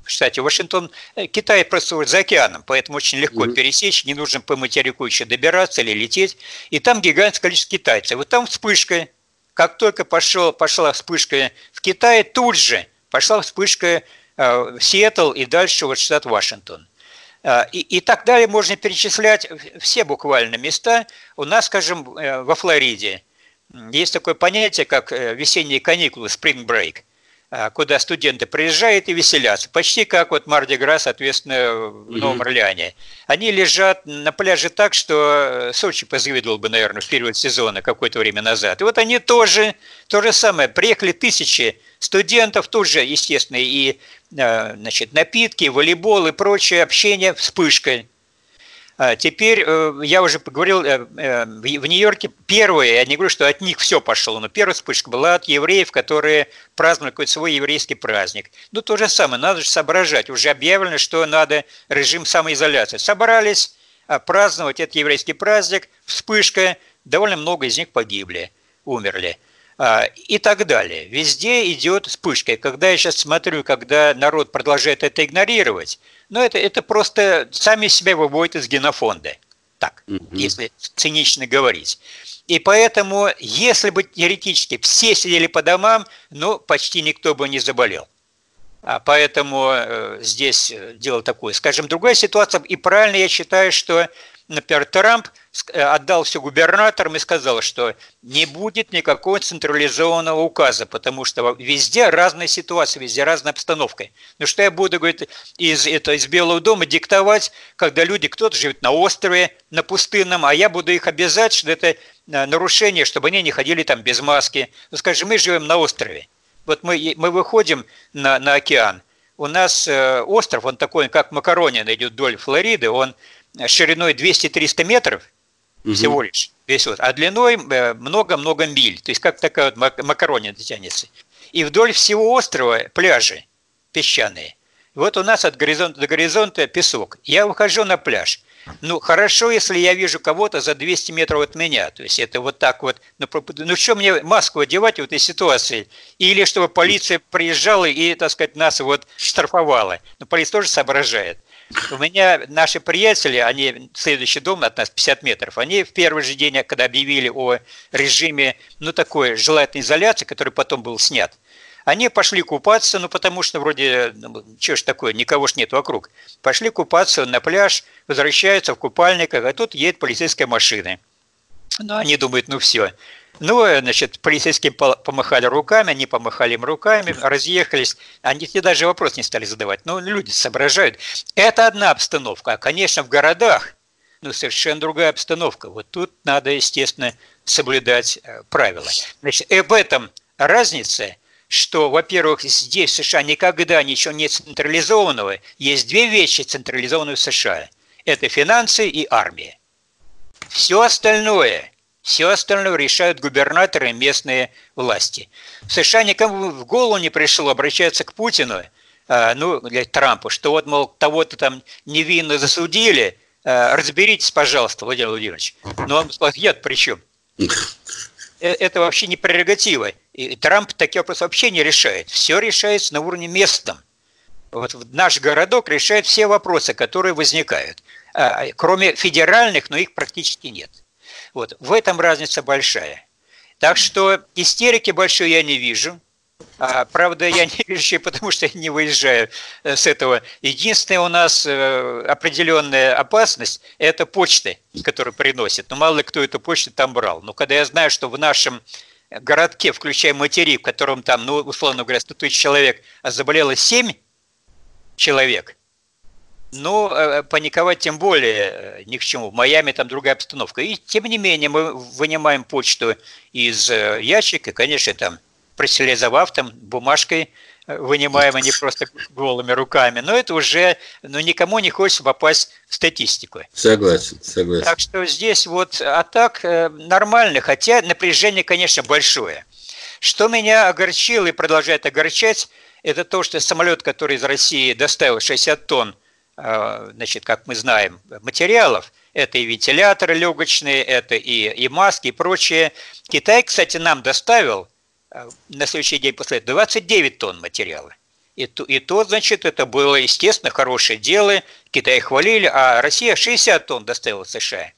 штате Вашингтон, Китай просто за океаном, поэтому очень легко mm-hmm. пересечь, не нужно по материку еще добираться или лететь. И там гигантское количество китайцев. Вот там вспышка. Как только пошел, пошла вспышка в Китае, тут же пошла вспышка Сиэтл и дальше вот штат Вашингтон. Э, и, и так далее можно перечислять все буквально места. У нас, скажем, э, во Флориде есть такое понятие, как весенние каникулы, spring break, куда студенты приезжают и веселятся. Почти как вот Марди Гра, соответственно, в Новом Орлеане. Они лежат на пляже так, что Сочи позавидовал бы, наверное, в период сезона какое-то время назад. И вот они тоже, то же самое, приехали тысячи студентов, тут же, естественно, и Э, значит, напитки, волейбол и прочее общение вспышкой. А теперь, э, я уже поговорил, э, в Нью-Йорке первые, я не говорю, что от них все пошло, но первая вспышка была от евреев, которые праздновали какой-то свой еврейский праздник. Ну, то же самое, надо же соображать. Уже объявлено, что надо режим самоизоляции. Собрались а, праздновать этот еврейский праздник, вспышка, довольно много из них погибли, умерли. А, и так далее. Везде идет вспышка. И когда я сейчас смотрю, когда народ продолжает это игнорировать, ну это, это просто сами себя выводят из генофонда. Так, угу. если цинично говорить. И поэтому, если бы теоретически все сидели по домам, ну, почти никто бы не заболел. А поэтому э, здесь дело такое. Скажем, другая ситуация, и правильно я считаю, что, например, Трамп отдал все губернаторам и сказал, что не будет никакого централизованного указа, потому что везде разная ситуация, везде разная обстановка. Ну что я буду, говорит, из, это, из Белого дома диктовать, когда люди, кто-то живет на острове, на пустынном, а я буду их обязать, что это нарушение, чтобы они не ходили там без маски. Ну, скажем, мы живем на острове. Вот мы, мы выходим на, на океан. У нас э, остров, он такой, как Макаронин, идет вдоль Флориды, он шириной 200-300 метров угу. всего лишь, весь вот, а длиной э, много-много миль, то есть как такая вот Макаронина тянется. И вдоль всего острова пляжи песчаные. Вот у нас от горизонта до горизонта песок. Я выхожу на пляж. Ну, хорошо, если я вижу кого-то за 200 метров от меня. То есть это вот так вот. Ну, ну что мне маску одевать в этой ситуации? Или чтобы полиция приезжала и, так сказать, нас вот штрафовала. Ну, полиция тоже соображает. У меня наши приятели, они следующий дом от нас 50 метров, они в первый же день, когда объявили о режиме, ну, такой желательной изоляции, который потом был снят, они пошли купаться, ну потому что вроде, ну, что ж такое, никого ж нет вокруг. Пошли купаться на пляж, возвращаются в купальниках, а тут едет полицейская машина. Ну, они думают, ну все. Ну, значит, полицейские помахали руками, они помахали им руками, разъехались. Они тебе даже вопрос не стали задавать. Ну, люди соображают. Это одна обстановка. А, конечно, в городах ну, совершенно другая обстановка. Вот тут надо, естественно, соблюдать э, правила. Значит, и в этом разница – что, во-первых, здесь в США никогда ничего нет централизованного. Есть две вещи централизованные в США. Это финансы и армия. Все остальное, все остальное решают губернаторы и местные власти. В США никому в голову не пришло обращаться к Путину, а, ну, для Трампа, что вот, мол, того-то там невинно засудили, а, разберитесь, пожалуйста, Владимир Владимирович. Но он сказал, я при чем? Э, это вообще не прерогатива. И Трамп такие вопросы вообще не решает. Все решается на уровне местном. Вот наш городок решает все вопросы, которые возникают. А, кроме федеральных, но их практически нет. Вот. В этом разница большая. Так что истерики большой я не вижу. А, правда, я не вижу, потому что я не выезжаю э, с этого. Единственная у нас э, определенная опасность – это почты, которые приносят. Но мало ли кто эту почту там брал. Но когда я знаю, что в нашем городке, включая материк, в котором там, ну, условно говоря, 100 тысяч человек, а заболело 7 человек, ну, э, паниковать тем более ни к чему. В Майами там другая обстановка. И тем не менее мы вынимаем почту из ящика, конечно, там проселезовав там бумажкой э, вынимаем, а не просто голыми руками. Но это уже, ну, никому не хочется попасть в статистику. Согласен, согласен. Так что здесь вот, а так э, нормально, хотя напряжение, конечно, большое. Что меня огорчило и продолжает огорчать, это то, что самолет, который из России доставил 60 тонн, э, значит, как мы знаем, материалов, это и вентиляторы легочные, это и, и маски, и прочее. Китай, кстати, нам доставил Э, на следующий день после этого 29 тонн материала. И то, и то, значит, это было, естественно, хорошее дело. Китай хвалили, а Россия 60 тонн доставила США.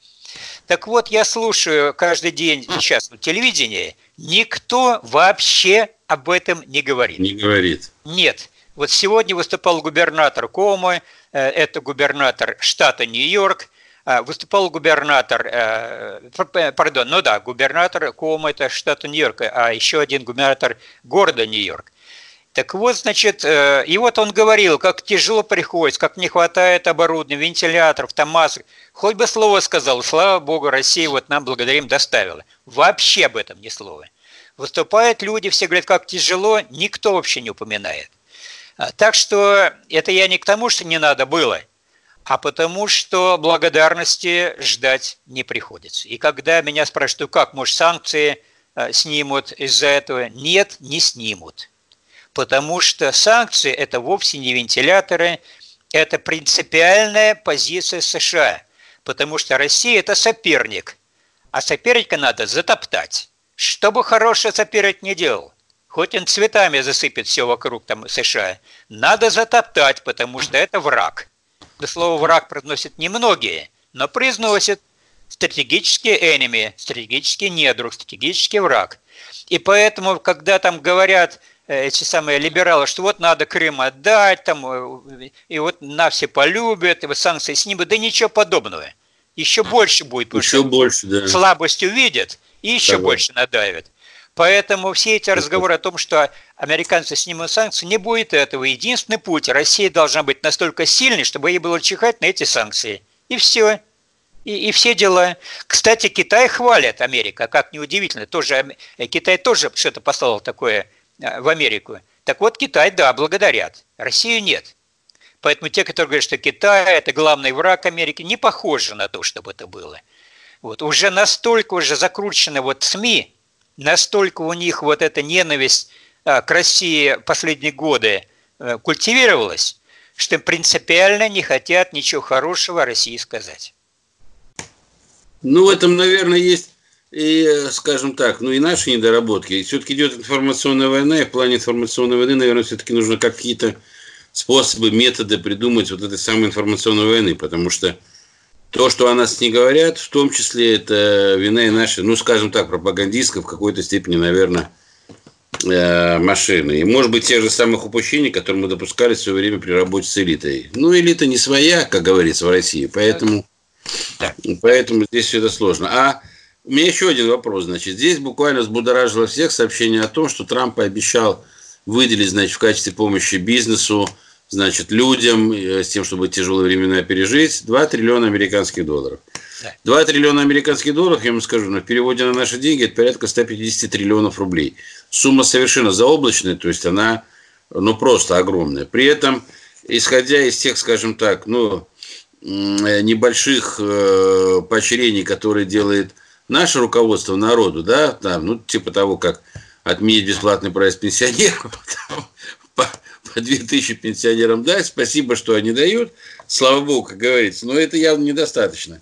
Так вот, я слушаю каждый день сейчас на телевидении, никто вообще об этом не говорит. Не говорит. Нет. Вот сегодня выступал губернатор Комы, это губернатор штата Нью-Йорк, а, выступал губернатор, э, пардон, ну да, губернатор Кома, это штата Нью-Йорк, а еще один губернатор города Нью-Йорк. Так вот, значит, э, и вот он говорил, как тяжело приходится, как не хватает оборудования, вентиляторов, там масок. Хоть бы слово сказал, слава богу, Россия вот нам благодарим доставила. Вообще об этом ни слова. Выступают люди, все говорят, как тяжело, никто вообще не упоминает. Так что это я не к тому, что не надо было – а потому что благодарности ждать не приходится. И когда меня спрашивают, как, может, санкции э, снимут из-за этого? Нет, не снимут. Потому что санкции – это вовсе не вентиляторы, это принципиальная позиция США. Потому что Россия – это соперник, а соперника надо затоптать. Что бы хороший соперник не делал, хоть он цветами засыпет все вокруг там США, надо затоптать, потому что это враг – да слово «враг» произносят немногие, но произносят стратегический enemy, стратегический недруг, стратегический враг. И поэтому, когда там говорят, эти самые либералы, что вот надо Крым отдать, там, и вот на все полюбят, и вот санкции снимут, да ничего подобного. Еще больше будет, еще больше, да. слабость увидят и еще Согласен. больше надавят. Поэтому все эти разговоры о том, что американцы снимут санкции, не будет этого. Единственный путь – Россия должна быть настолько сильной, чтобы ей было чихать на эти санкции. И все. И, и все дела. Кстати, Китай хвалит Америка, как неудивительно. Тоже, Китай тоже что-то послал такое э, в Америку. Так вот, Китай, да, благодарят. Россию нет. Поэтому те, которые говорят, что Китай – это главный враг Америки, не похоже на то, чтобы это было. Вот. Уже настолько уже закручены вот СМИ, настолько у них вот эта ненависть а, к России последние годы э, культивировалась, что принципиально не хотят ничего хорошего о России сказать. Ну, в этом, наверное, есть и, скажем так, ну и наши недоработки. Все-таки идет информационная война, и в плане информационной войны, наверное, все-таки нужно какие-то способы, методы придумать вот этой самой информационной войны, потому что то, что о нас не говорят, в том числе это вина и нашей, ну, скажем так, пропагандистской в какой-то степени, наверное, э, машины. И, может быть, тех же самых упущений, которые мы допускали в свое время при работе с элитой. Ну, элита не своя, как говорится, в России, поэтому, поэтому здесь все это сложно. А у меня еще один вопрос. Значит, здесь буквально взбудоражило всех сообщение о том, что Трамп пообещал выделить, значит, в качестве помощи бизнесу значит, людям э, с тем, чтобы тяжелые времена пережить, 2 триллиона американских долларов. 2 триллиона американских долларов, я вам скажу, но в переводе на наши деньги это порядка 150 триллионов рублей. Сумма совершенно заоблачная, то есть она ну, просто огромная. При этом, исходя из тех, скажем так, ну, э, небольших э, поощрений, которые делает наше руководство народу, да, там, ну, типа того, как отменить бесплатный проезд пенсионеров, 2000 пенсионерам дать, спасибо, что они дают, слава богу, как говорится, но это явно недостаточно.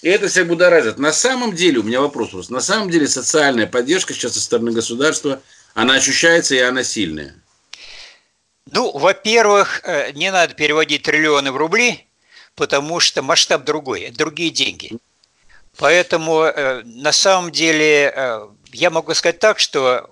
И это всех будоражит. На самом деле, у меня вопрос просто, на самом деле социальная поддержка сейчас со стороны государства, она ощущается и она сильная. Ну, во-первых, э, не надо переводить триллионы в рубли, потому что масштаб другой, другие деньги. Поэтому э, на самом деле э, я могу сказать так, что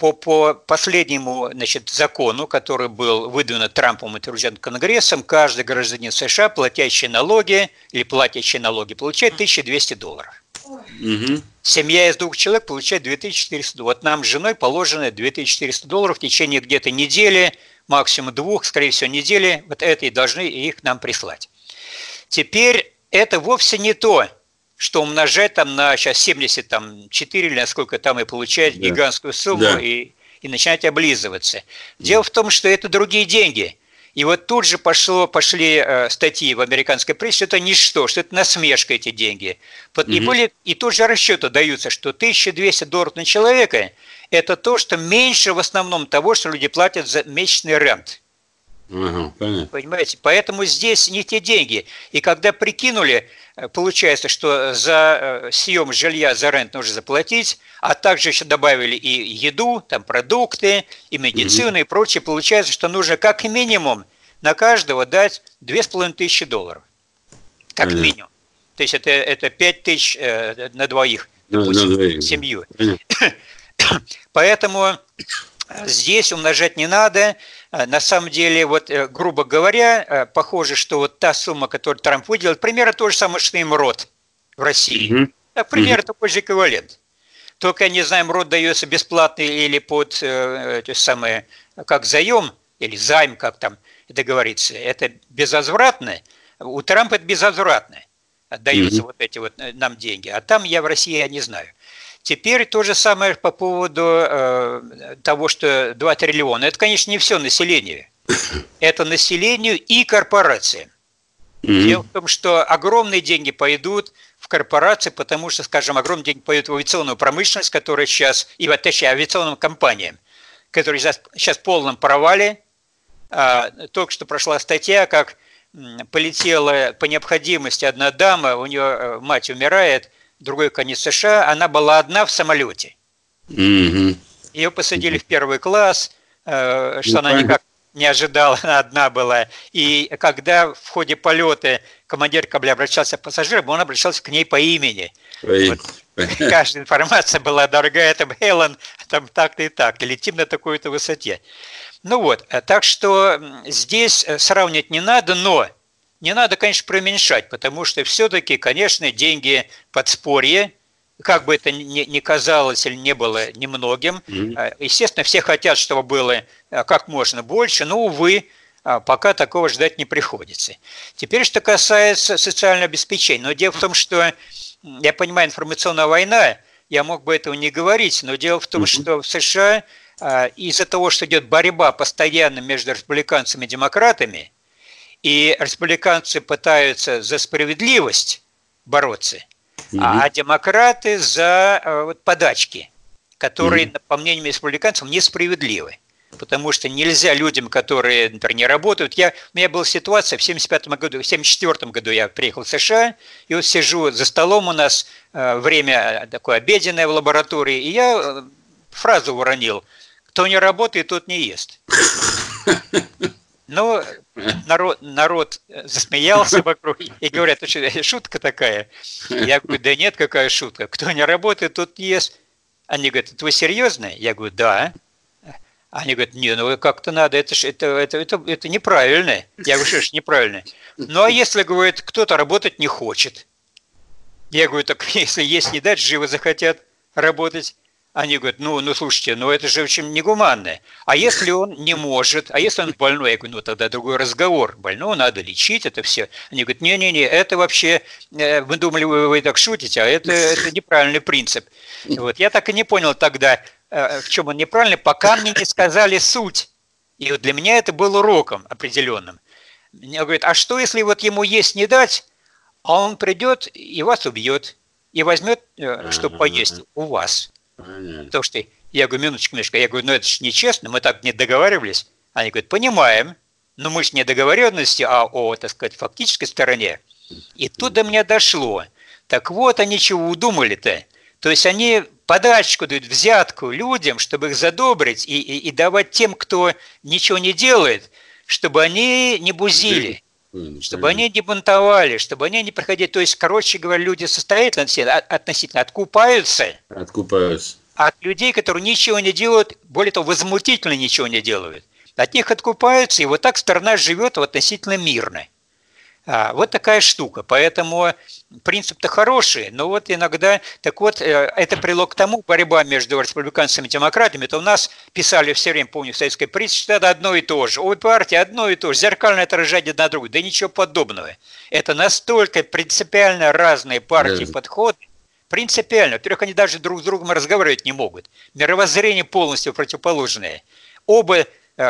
по, по последнему значит, закону, который был выдвинут Трампом и утвержден Конгрессом, каждый гражданин США, платящий налоги или платящий налоги, получает 1200 долларов. Угу. Семья из двух человек получает 2400 долларов. Вот нам с женой положено 2400 долларов в течение где-то недели, максимум двух, скорее всего, недели. Вот это и должны их нам прислать. Теперь это вовсе не то, что умножать там на сейчас 74 или насколько там и получать да. гигантскую сумму да. и, и начинать облизываться. Дело в том, что это другие деньги. И вот тут же пошло, пошли э, статьи в американской прессе, что это ничто, что это насмешка эти деньги. И, угу. были, и тут же расчеты даются, что 1200 долларов на человека – это то, что меньше в основном того, что люди платят за месячный рент. Ага, понятно. Понимаете? Поэтому здесь не те деньги. И когда прикинули, Э, получается, что за э, съем жилья, за рент нужно заплатить, а также еще добавили и еду, там продукты, и медицину, mm-hmm. и прочее. Получается, что нужно как минимум на каждого дать 2500 долларов. Как mm-hmm. минимум. То есть это, это 5 тысяч э, на двоих, допустим, на двоих. семью. Mm-hmm. Поэтому здесь умножать не надо. А, на самом деле, вот, э, грубо говоря, э, похоже, что вот та сумма, которую Трамп выделил, примерно то же самое, что и МРОД в России. Mm-hmm. Так, примерно mm-hmm. такой же эквивалент. Только, не знаю, МРОД дается бесплатно или под э, те самые, как заем, или займ, как там это говорится. Это безвозвратно. У Трампа это безвозвратно. Отдаются mm-hmm. вот эти вот э, нам деньги. А там я в России я не знаю. Теперь то же самое по поводу э, того, что 2 триллиона. Это, конечно, не все население. Это населению и корпорациям. Mm-hmm. Дело в том, что огромные деньги пойдут в корпорации, потому что, скажем, огромные деньги пойдут в авиационную промышленность, которая сейчас, и вот точнее, авиационным компаниям, которые сейчас, сейчас в полном провале. А, только что прошла статья, как полетела по необходимости одна дама, у нее э, мать умирает – другой конец США, она была одна в самолете. Угу. Ее посадили в первый класс, э, что ну, она никак не ожидал, она одна была. И когда в ходе полета командир корабля обращался к пассажирам, он обращался к ней по имени. Вот. Каждая информация была дорогая, там Хелен, там так-то и так, летим на такой-то высоте. Ну вот, так что здесь э, сравнивать не надо, но не надо, конечно, преуменьшать, потому что все-таки, конечно, деньги подспорье, как бы это ни, казалось или не было немногим. Mm-hmm. Естественно, все хотят, чтобы было а, как можно больше, но, увы, а, пока такого ждать не приходится. Теперь, что касается социального обеспечения. Но дело в том, что, я понимаю, информационная война, я мог бы этого не говорить, но дело в том, mm-hmm. что в США из-за того, что идет борьба постоянно между республиканцами и демократами, и республиканцы пытаются за справедливость бороться, угу. а демократы за э, вот, подачки, которые, угу. по мнению республиканцев, несправедливы. Потому что нельзя людям, которые, например, не работают. Я, у меня была ситуация в 75 году, в 74 году я приехал в США, и вот сижу за столом у нас, э, время такое обеденное в лаборатории, и я э, фразу уронил, кто не работает, тот не ест. Ну, народ, народ засмеялся вокруг и говорят, что шутка такая. Я говорю, да нет, какая шутка. Кто не работает, тот ест. Они говорят, это вы серьезно? Я говорю, да. Они говорят, не, ну как-то надо, это, это, это, это, это неправильно. Я говорю, что ж неправильно? Ну, а если, говорит, кто-то работать не хочет? Я говорю, так если есть не дать, живо захотят работать. Они говорят, ну, ну слушайте, ну это же очень негуманно. А если он не может, а если он больной, я говорю, ну тогда другой разговор. Больного надо лечить, это все. Они говорят, не-не-не, это вообще, э, вы думали, вы, вы так шутите, а это, это неправильный принцип. Вот. Я так и не понял тогда, э, в чем он неправильный, пока мне не сказали суть. И вот для меня это был уроком определенным. Мне говорят, а что, если вот ему есть не дать, а он придет и вас убьет, и возьмет, э, чтобы поесть у вас. Понятно. Потому что я говорю, минуточку, минуточку, я говорю, ну это же нечестно, мы так не договаривались. Они говорят, понимаем, но мы же не договоренности, а о, так сказать, фактической стороне. И тут до меня дошло. Так вот они чего удумали-то. То есть они подачку дают, взятку людям, чтобы их задобрить и, и, и давать тем, кто ничего не делает, чтобы они не бузили. Чтобы они не бунтовали, чтобы они не проходили. То есть, короче говоря, люди состоятельно относительно откупаются. Откупаются. От людей, которые ничего не делают, более того, возмутительно ничего не делают. От них откупаются, и вот так страна живет относительно мирно. А, вот такая штука. Поэтому принцип-то хороший, но вот иногда... Так вот, э, это привело к тому, борьба между республиканцами и демократами, то у нас писали все время, помню, в советской прессе, что это одно и то же. Обе партии одно и то же, зеркально отражение на другую. Да ничего подобного. Это настолько принципиально разные партии да. подходы, принципиально. Во-первых, они даже друг с другом разговаривать не могут. Мировоззрение полностью противоположное. Оба Э,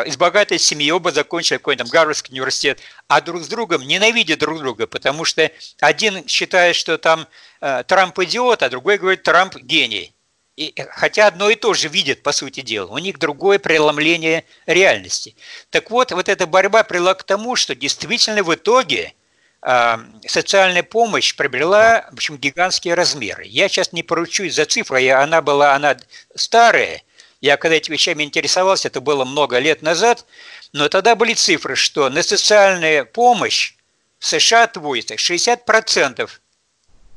из богатой семьи, оба закончили какой-то Гарвардский университет, а друг с другом ненавидят друг друга, потому что один считает, что там э, Трамп идиот, а другой говорит, Трамп гений. И, э, хотя одно и то же видят, по сути дела. У них другое преломление реальности. Так вот, вот эта борьба привела к тому, что действительно в итоге э, социальная помощь приобрела в общем, гигантские размеры. Я сейчас не поручусь за цифру, она была она старая, я когда этими вещами интересовался, это было много лет назад, но тогда были цифры, что на социальную помощь в США отводится 60%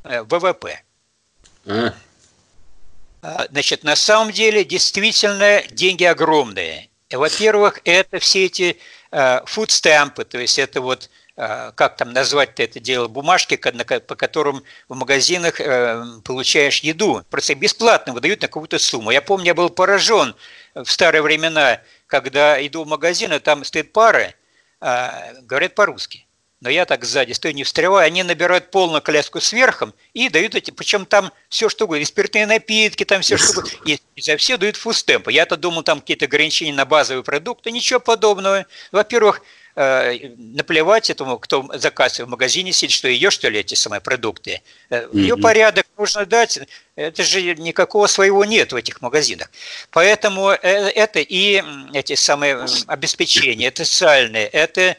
э, ВВП. А? Значит, на самом деле действительно деньги огромные. Во-первых, это все эти э, фудстемпы, то есть это вот как там назвать это дело, бумажки, по которым в магазинах э, получаешь еду. Просто бесплатно выдают на какую-то сумму. Я помню, я был поражен в старые времена, когда иду в магазин, и там стоит пара, э, говорят по-русски. Но я так сзади стою, не встреваю, они набирают полную коляску сверхом и дают эти, причем там все что угодно, и спиртные напитки, там все что угодно, и, за все дают фустемпы. Я-то думал, там какие-то ограничения на базовые продукты, ничего подобного. Во-первых, Э, наплевать этому, кто за кассой в магазине сидит, что ее, что ли, эти самые продукты. Mm-hmm. Ее порядок нужно дать, это же никакого своего нет в этих магазинах. Поэтому э, это и эти самые обеспечения, это социальные, это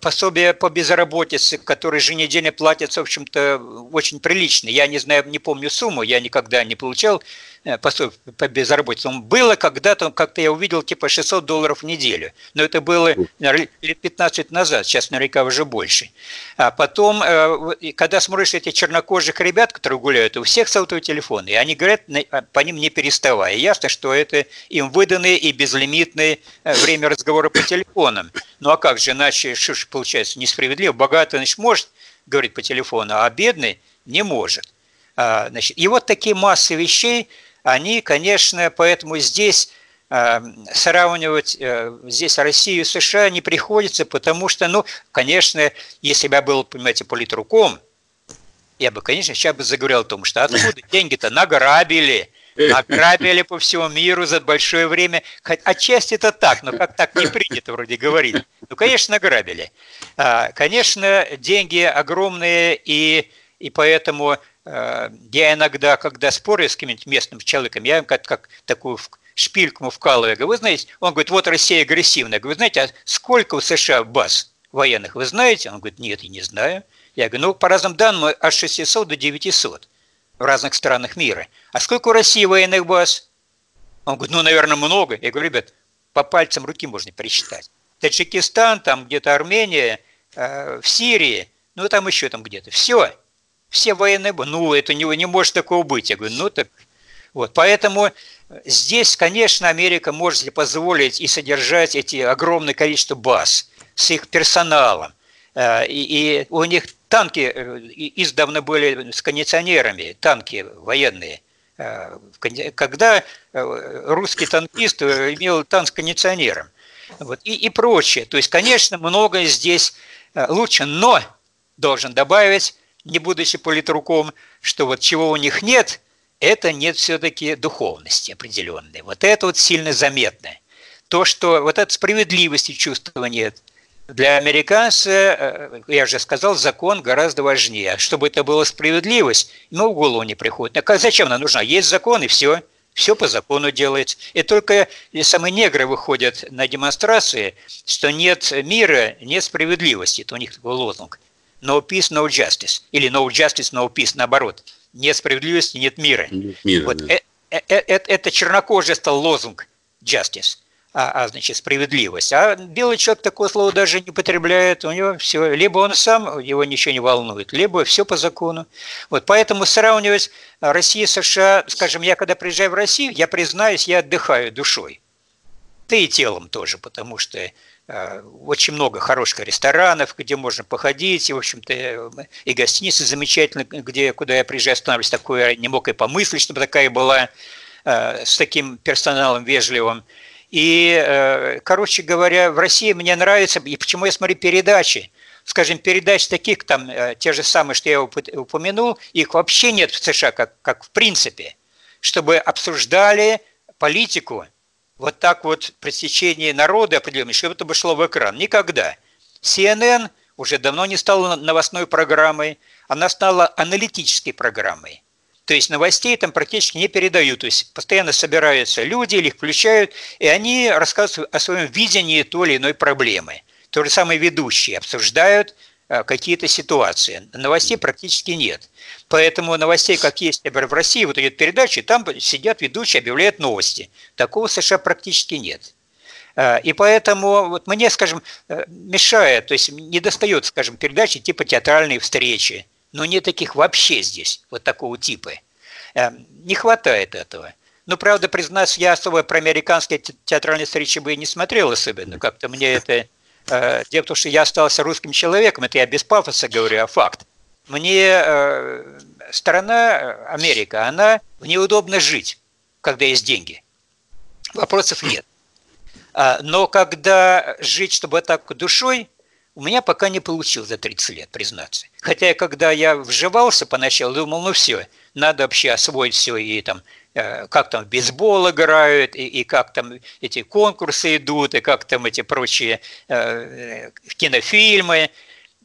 пособие по безработице, которые еженедельно платятся, в общем-то, очень прилично. Я не знаю, не помню сумму, я никогда не получал э, пособие по безработице. Было когда-то, как-то я увидел, типа 600 долларов в неделю. Но это было лет 15 назад, сейчас наверняка уже больше. А потом, э, когда смотришь этих чернокожих ребят, которые гуляют, у всех сотовые телефоны, и они говорят а, по ним не переставая. Ясно, что это им выданное и безлимитное время разговора по телефонам. Ну а как же, иначе, что же получается, несправедливо? Богатый, значит, может говорить по телефону, а бедный не может. А, значит, и вот такие массы вещей, они, конечно, поэтому здесь а, сравнивать э, здесь Россию и США не приходится, потому что, ну, конечно, если бы я был, понимаете, политруком, я бы, конечно, сейчас бы заговорил о том, что откуда деньги-то награбили, награбили по всему миру за большое время. Отчасти это так, но как так не принято вроде говорить. Ну, конечно, награбили. А, конечно, деньги огромные, и, и поэтому Э, я иногда, когда спорю с каким-нибудь местным человеком, я им как, как такую шпильку вкалываю. Говорю, вы знаете, он говорит, вот Россия агрессивная. Я говорю, знаете, а сколько у США баз военных, вы знаете? Он говорит, нет, я не знаю. Я говорю, ну, по разным данным, от 600 до 900 в разных странах мира. А сколько у России военных баз? Он говорит, ну, наверное, много. Я говорю, ребят, по пальцам руки можно пересчитать. Таджикистан, там где-то Армения, э, в Сирии, ну, там еще там где-то. Все все военные, ну, это не, не может такого быть. Я говорю, ну так, вот, поэтому здесь, конечно, Америка может себе позволить и содержать эти огромное количество баз с их персоналом. Э, и, и у них танки э, издавна были с кондиционерами, танки военные. Э, когда русский танкист имел танк с кондиционером. Вот, и, и прочее. То есть, конечно, многое здесь лучше, но должен добавить, не будучи политруком, что вот чего у них нет, это нет все-таки духовности определенной. Вот это вот сильно заметно. То, что вот этой справедливости чувства нет. Для американца, э, я же сказал, закон гораздо важнее. Чтобы это была справедливость, ему в голову не приходит. А зачем она нужна? Есть закон и все. Все по закону делается. И только самые негры выходят на демонстрации, что нет мира, нет справедливости. Это у них такой лозунг no peace, no justice. Или no justice, no peace, наоборот. Нет справедливости, нет мира. Нет мира вот да. э, э, э, это чернокожий стал лозунг justice, а, а значит справедливость. А белый человек такое слово даже не употребляет. У него все, либо он сам, его ничего не волнует, либо все по закону. Вот поэтому сравнивать Россию и США, скажем, я когда приезжаю в Россию, я признаюсь, я отдыхаю душой. Да и телом тоже, потому что очень много хороших ресторанов, где можно походить, и, в общем-то, и гостиницы замечательные, где, куда я приезжаю, останавливаюсь, такое не мог и помыслить, чтобы такая была, э, с таким персоналом вежливым. И, э, короче говоря, в России мне нравится, и почему я смотрю передачи, скажем, передач таких, там, те же самые, что я упомянул, их вообще нет в США, как, как в принципе, чтобы обсуждали политику, вот так вот пресечение народа определенного, чтобы это бы шло в экран. Никогда. CNN уже давно не стала новостной программой, она стала аналитической программой. То есть новостей там практически не передают. То есть постоянно собираются люди их включают, и они рассказывают о своем видении той или иной проблемы. То же самое ведущие обсуждают Э, какие-то ситуации. Новостей практически нет. Поэтому новостей, как есть, например, в России, вот идет передача, там сидят ведущие, объявляют новости. Такого в США практически нет. Э, и поэтому вот мне, скажем, э, мешает, то есть не достает, скажем, передачи типа театральные встречи. Но нет таких вообще здесь, вот такого типа. Не хватает этого. Ну, правда, признаться, я особо про американские театральные встречи бы и не смотрел особенно. Как-то мне это Э, дело в том, что я остался русским человеком, это я без пафоса говорю, а факт. Мне э, страна э, Америка, она в ней удобно жить, когда есть деньги. Вопросов нет. А, но когда жить, чтобы так душой, у меня пока не получилось за 30 лет, признаться. Хотя, когда я вживался поначалу, думал, ну все, надо вообще освоить все и там Э, как там в бейсбол играют, и, и как там эти конкурсы идут, и как там эти прочие э, кинофильмы.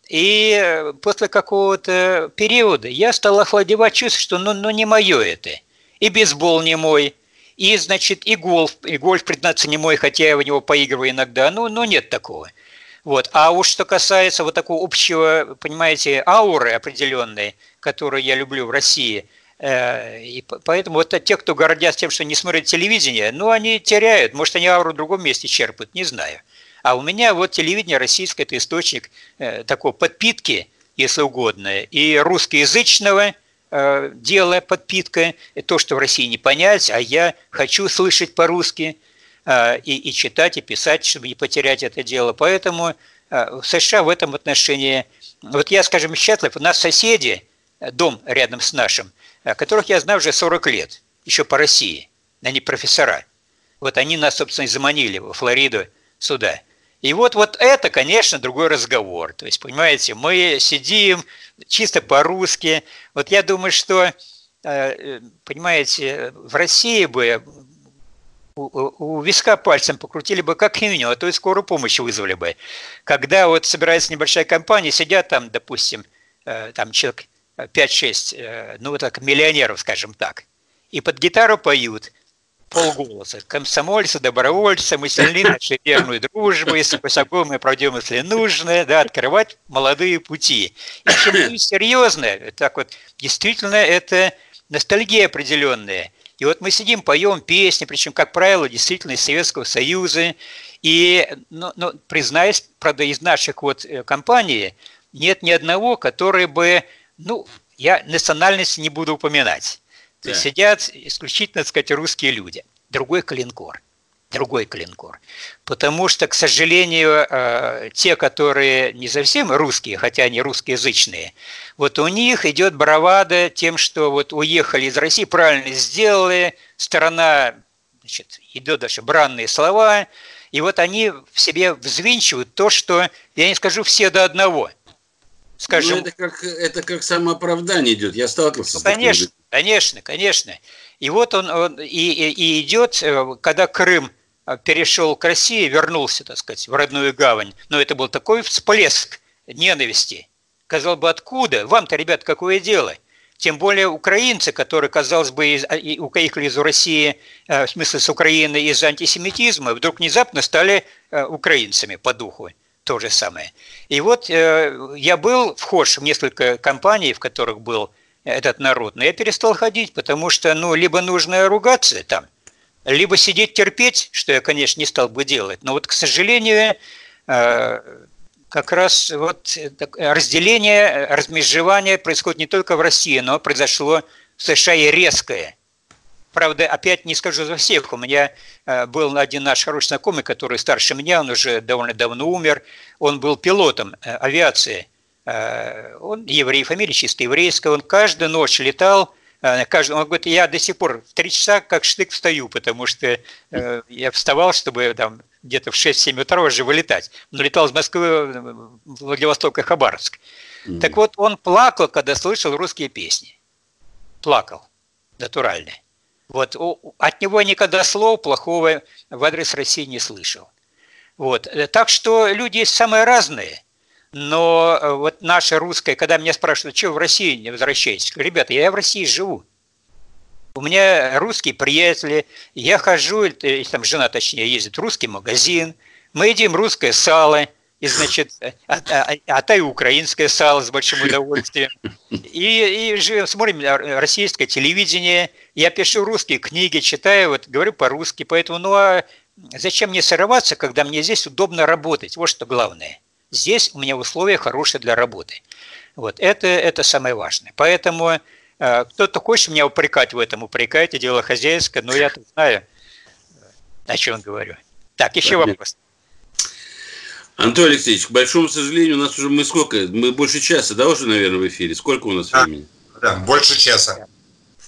И после какого-то периода я стал охладевать чувство, что ну, ну не мое это. И бейсбол не мой, и, значит, и гольф, и гольф, признаться, не мой, хотя я в него поигрываю иногда, ну, ну нет такого. Вот. А уж что касается вот такого общего, понимаете, ауры определенной, которую я люблю в России – Э, и поэтому вот те, кто гордятся тем, что не смотрят телевидение, ну, они теряют. Может, они ауру в другом месте черпают, не знаю. А у меня вот телевидение российское – это источник э, такой подпитки, если угодно, и русскоязычного э, дела подпитка, то, что в России не понять, а я хочу слышать по-русски, и, и читать, и писать, чтобы не потерять это дело. Поэтому в США в этом отношении, вот я, скажем, счастлив, у нас соседи, дом рядом с нашим – которых я знаю уже 40 лет, еще по России. Они профессора. Вот они нас, собственно, и заманили во Флориду сюда. И вот, вот это, конечно, другой разговор. То есть, понимаете, мы сидим чисто по-русски. Вот я думаю, что, э, понимаете, в России бы у, виска пальцем покрутили бы как именно, а то и скорую помощь вызвали бы. Когда вот собирается небольшая компания, сидят там, допустим, э, там человек 5-6, э, ну, так, миллионеров, скажем так, и под гитару поют полголоса. Комсомольцы, добровольцы, мы сильны нашей верную дружбу, если по шагу мы пройдем, если нужно, да, открывать молодые пути. И чем серьезно, так вот, действительно, это ностальгия определенная. И вот мы сидим, поем песни, причем, как правило, действительно из Советского Союза. И, ну, ну, признаюсь, правда, из наших вот э, компаний нет ни одного, который бы ну, я национальность не буду упоминать. То есть сидят исключительно, так сказать, русские люди. Другой калинкор. Другой калинкор. Потому что, к сожалению, э, те, которые не совсем русские, хотя они русскоязычные, вот у них идет бравада тем, что вот уехали из России, правильно сделали, страна, значит, идет дальше бранные слова, и вот они в себе взвинчивают то, что, я не скажу все до одного – скажем... Ну, это как, это как самооправдание идет. Я сталкивался ну, с Конечно, таким. конечно, конечно. И вот он, он и, и, и идет, э, когда Крым э, перешел к России, вернулся, так сказать, в родную гавань. Но это был такой всплеск ненависти. Казалось бы, откуда? Вам-то, ребят, какое дело? Тем более украинцы, которые, казалось бы, из, уехали из России, э, в смысле с Украины из-за антисемитизма, вдруг внезапно стали украинцами по духу то же самое. И вот э, я был вхож в несколько компаний, в которых был этот народ, но я перестал ходить, потому что, ну, либо нужно ругаться там, либо сидеть терпеть, что я, конечно, не стал бы делать. Но вот, к сожалению, э, как раз вот разделение, размежевание происходит не только в России, но произошло в США и резкое. Правда, опять не скажу за всех. У меня э, был один наш хороший знакомый, который старше меня, он уже довольно давно умер. Он был пилотом э, авиации. Э, он еврей, фамилия чисто еврейская. Он каждую ночь летал. Каждый, он говорит, я до сих пор в три часа как штык встаю, потому что я вставал, чтобы там где-то в 6-7 утра уже вылетать. Он летал из Москвы в Владивосток и Хабаровск. Mm-hmm. Так вот, он плакал, когда слышал русские песни. Плакал. Натуральные. Вот, от него никогда слова плохого в адрес России не слышал. Вот. Э, так что люди есть самые разные. Но э, вот наша русская, когда меня спрашивают, что в России не возвращаетесь, ребята, я в России живу. У меня русские приятели, я хожу, там жена точнее ездит в русский магазин, мы едим русское сало – и, значит, а, а, а та и украинское сало с большим удовольствием. И, и же смотрим российское телевидение, я пишу русские книги, читаю, вот говорю по-русски, поэтому, ну а зачем мне сорваться, когда мне здесь удобно работать? Вот что главное. Здесь у меня условия хорошие для работы. Вот, это, это самое важное. Поэтому э, кто-то хочет меня упрекать в этом, упрекайте, дело хозяйское, но я знаю, о чем говорю. Так, еще вопрос. Антон Алексеевич, к большому сожалению, у нас уже мы сколько? Мы больше часа, да, уже, наверное, в эфире? Сколько у нас да, времени? Да, больше часа.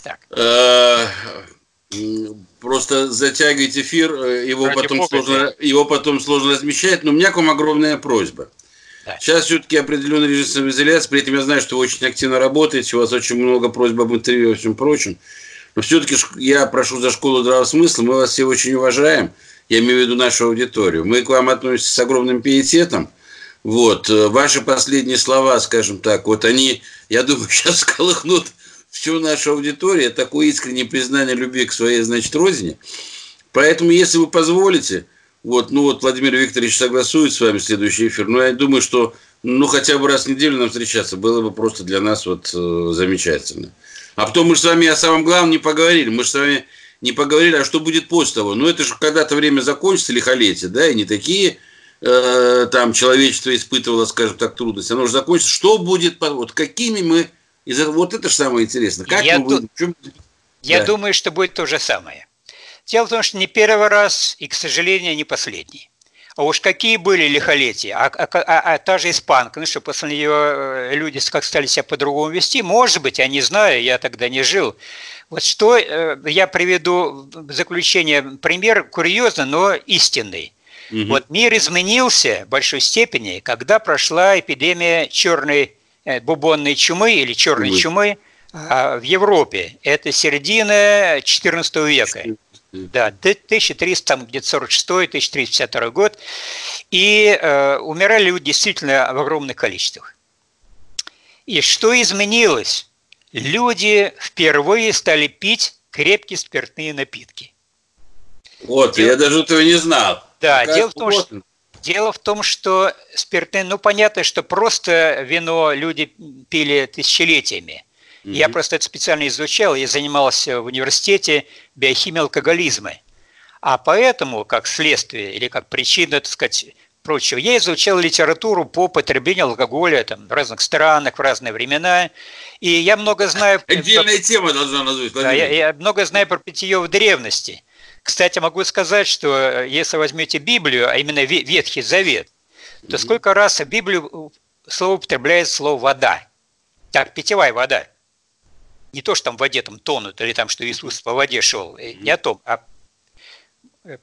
Так. А, просто затягивать эфир, э, его потом, сложно, его потом сложно размещать, но у меня к вам огромная просьба. Да. Сейчас все-таки определенный режим самоизоляции, при этом я знаю, что вы очень активно работаете, у вас очень много просьб об интервью и всем прочем. Но все-таки я прошу за школу здравого смысла, мы вас все очень уважаем я имею в виду нашу аудиторию. Мы к вам относимся с огромным пиететом. Вот, э, ваши последние слова, скажем так, вот они, я думаю, сейчас сколыхнут всю нашу аудиторию, такое искреннее признание любви к своей, значит, родине. Поэтому, если вы позволите, вот, ну вот Владимир Викторович согласует с вами следующий эфир, но я думаю, что ну хотя бы раз в неделю нам встречаться было бы просто для нас вот э, замечательно. А потом мы же с вами о самом главном не поговорили. Мы же с вами не поговорили, а что будет после того. Ну, это же когда-то время закончится, лихолетие, да, и не такие э, там человечество испытывало, скажем так, трудности. Оно же закончится. Что будет, вот какими мы... Из этого, вот это же самое интересное. Как я мы будем... Ду... Я да. думаю, что будет то же самое. Дело в том, что не первый раз и, к сожалению, не последний. А уж какие были лихолетия. А, а, а, а та же испанка, ну что, после нее э, люди как стали себя по-другому вести, может быть, я не знаю, я тогда не жил. Вот что э, я приведу в заключение пример курьезный, но истинный. Угу. Вот мир изменился в большой степени, когда прошла эпидемия черной бубонной чумы или черной угу. чумы в Европе. Это середина XIV века. Да, 1300, где-то 1352 год. И э, умирали люди действительно в огромных количествах. И что изменилось? Люди впервые стали пить крепкие спиртные напитки. Вот, дело... я даже этого не знал. Да, дело в, том, что, дело в том, что спиртные, ну понятно, что просто вино люди пили тысячелетиями. Mm-hmm. Я просто это специально изучал, я занимался в университете биохимией алкоголизма. А поэтому, как следствие или как причина, так сказать, прочего, я изучал литературу по потреблению алкоголя там, в разных странах, в разные времена. И я много знаю... Отдельная про... тема должна назвать. Да, я, я много знаю про питье в древности. Кстати, могу сказать, что э, если возьмете Библию, а именно Ветхий Завет, то mm-hmm. сколько раз в Библию слово употребляет слово «вода». Так, питьевая вода не то, что там в воде там тонут, или там, что Иисус по воде шел, mm-hmm. не о том, а э,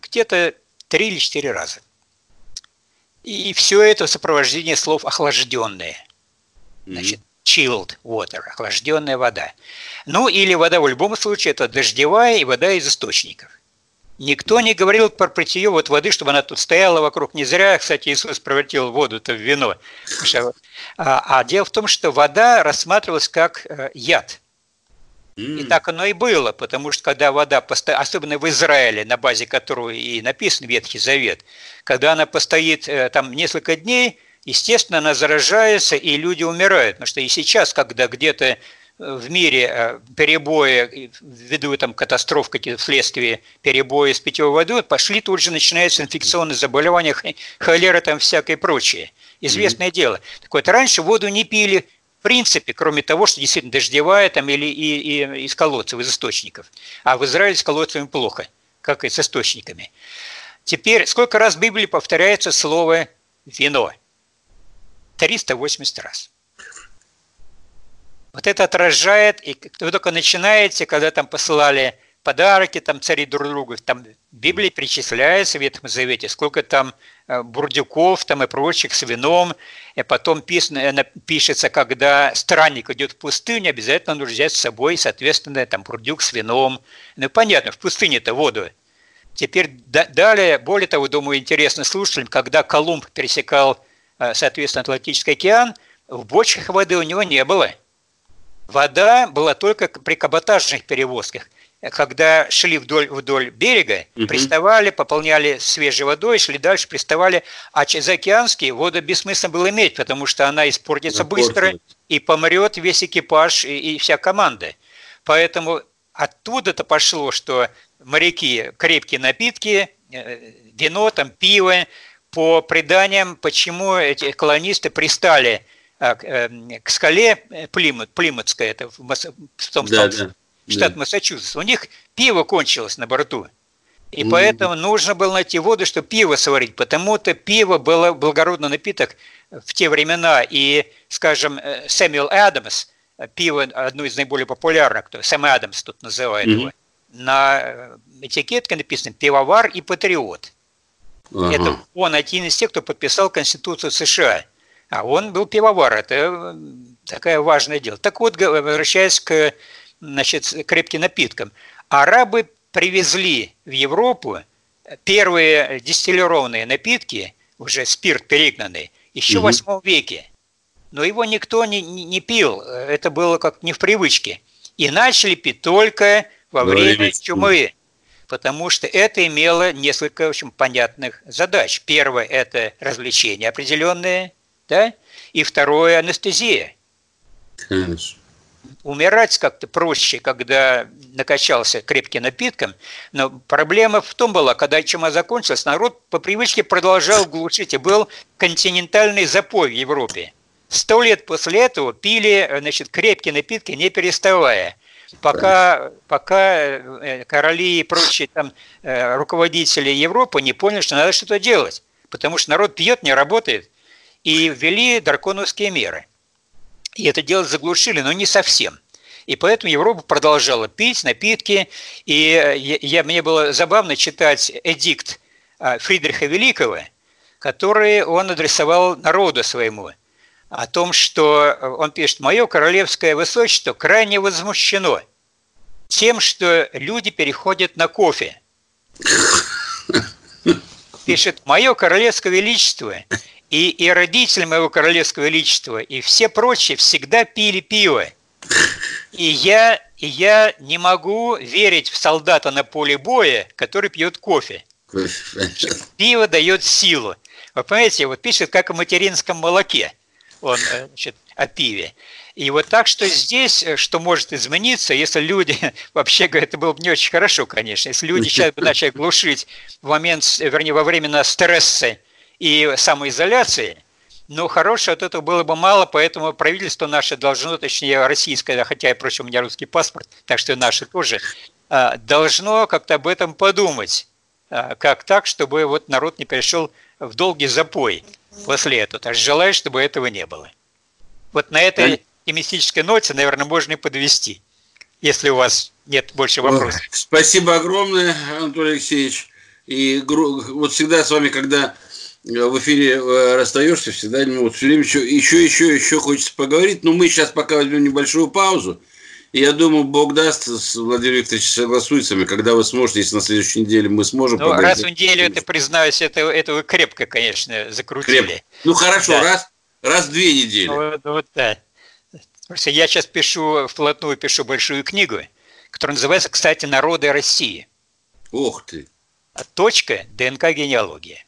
где-то три или четыре раза. И все это в сопровождении слов охлажденные. Значит, chilled water, охлажденная вода. Ну, или вода в любом случае это дождевая и вода из источников. Никто не говорил про питье вот воды, чтобы она тут стояла вокруг. Не зря, кстати, Иисус превратил воду-то в вино. А, а дело в том, что вода рассматривалась как э, яд. И так оно и было, потому что когда вода, особенно в Израиле, на базе которого и написан Ветхий Завет, когда она постоит э, там несколько дней, естественно, она заражается, и люди умирают. Потому что и сейчас, когда где-то в мире э, перебои, ввиду там катастроф какие-то вследствие перебоя с питьевой водой, пошли тут же начинаются инфекционные заболевания, холера там всякое прочее. Известное mm-hmm. дело. Так вот, раньше воду не пили в принципе, кроме того, что действительно дождевая там или и, и из колодцев, из источников. А в Израиле с колодцами плохо, как и с источниками. Теперь, сколько раз в Библии повторяется слово «вино»? 380 раз. Вот это отражает, и вы только начинаете, когда там посылали подарки, там цари друг другу, там в Библии перечисляется в Ветхом Завете, сколько там э, бурдюков там и прочих с вином, и потом писано, пишется, когда странник идет в пустыню, обязательно нужно взять с собой, соответственно, там бурдюк с вином. Ну, понятно, в пустыне-то воду. Теперь далее, более того, думаю, интересно слушателям, когда Колумб пересекал, э, соответственно, Атлантический океан, в бочках воды у него не было – Вода была только при каботажных перевозках. Когда шли вдоль, вдоль берега, угу. приставали, пополняли свежей водой, шли дальше, приставали. А заокеанские воду бессмысленно было иметь, потому что она испортится быстро и помрет весь экипаж и, и вся команда. Поэтому оттуда-то пошло, что моряки крепкие напитки, э, вино, там, пиво, по преданиям, почему эти колонисты пристали – а, эм, к скале э, Плимут, Плимутская, это в, Масс... в том да, да, штат да. Массачусетс, у них пиво кончилось на борту. И mm-hmm. поэтому нужно было найти воду, чтобы пиво сварить, потому-то пиво было благородный напиток в те времена. И, скажем, э, Сэмюэл Адамс, пиво одно из наиболее популярных, кто Сэм Адамс тут называет mm-hmm. его, на э, этикетке написано «пивовар и патриот». Uh-huh. Это он один из тех, кто подписал Конституцию США – а он был пивовар, это э, такое важное дело. Так вот, возвращаясь к значит, крепким напиткам. Арабы привезли в Европу первые дистиллированные напитки, уже спирт перегнанный, еще угу. в 8 веке. Но его никто не, не пил, это было как не в привычке. И начали пить только во время чумы, потому что это имело несколько общем, понятных задач. Первое – это развлечение определенное, да? И второе – анестезия. Конечно. умирать как-то проще, когда накачался крепким напитком, но проблема в том была, когда чума закончилась, народ по привычке продолжал глушить, и был континентальный запой в Европе. Сто лет после этого пили значит, крепкие напитки, не переставая. Пока, пока э, короли и прочие там э, руководители Европы не поняли, что надо что-то делать. Потому что народ пьет, не работает. И ввели драконовские меры. И это дело заглушили, но не совсем. И поэтому Европа продолжала пить напитки. И э, я, мне было забавно читать эдикт Фридриха Великого, который он адресовал народу своему – о том, что э, он пишет, «Мое королевское высочество крайне возмущено тем, что люди переходят на кофе». Пишет, «Мое королевское величество и, и родители моего королевского величества, и все прочие всегда пили пиво. И я, и я не могу верить в солдата на поле боя, который пьет кофе. Пиво дает силу. Вы понимаете, вот пишет, как о материнском молоке он э, значит, о пиве. И вот так что здесь, э, что может измениться, если люди, вообще говоря, это было бы не очень хорошо, конечно, если люди сейчас бы начали глушить в момент, вернее, во времена стресса и самоизоляции, но хорошего от этого было бы мало, поэтому правительство наше должно, точнее российское, хотя, впрочем, у меня русский паспорт, так что и наше тоже, а, должно как-то об этом подумать. А, как так, чтобы вот народ не перешел в долгий запой после этого. Так желаю, чтобы этого не было. Вот на этой оптимистической ноте, наверное, можно и подвести, если у вас нет больше вопросов. Спасибо огромное, Анатолий Алексеевич. И вот всегда с вами, когда в эфире э, расстаешься, всегда вот все время еще, еще, еще, еще хочется поговорить. Но мы сейчас пока возьмем небольшую паузу. И я думаю, Бог даст, Владимир Викторович согласуется, когда вы сможете, если на следующей неделе мы сможем ну, раз в неделю, это, признаюсь, это, это вы крепко, конечно, закрутили. Крепко. Ну, хорошо, да. раз, раз в две недели. Вот, вот да. Просто я сейчас пишу, вплотную пишу большую книгу, которая называется, кстати, «Народы России». Ух ты! Точка ДНК генеалогия.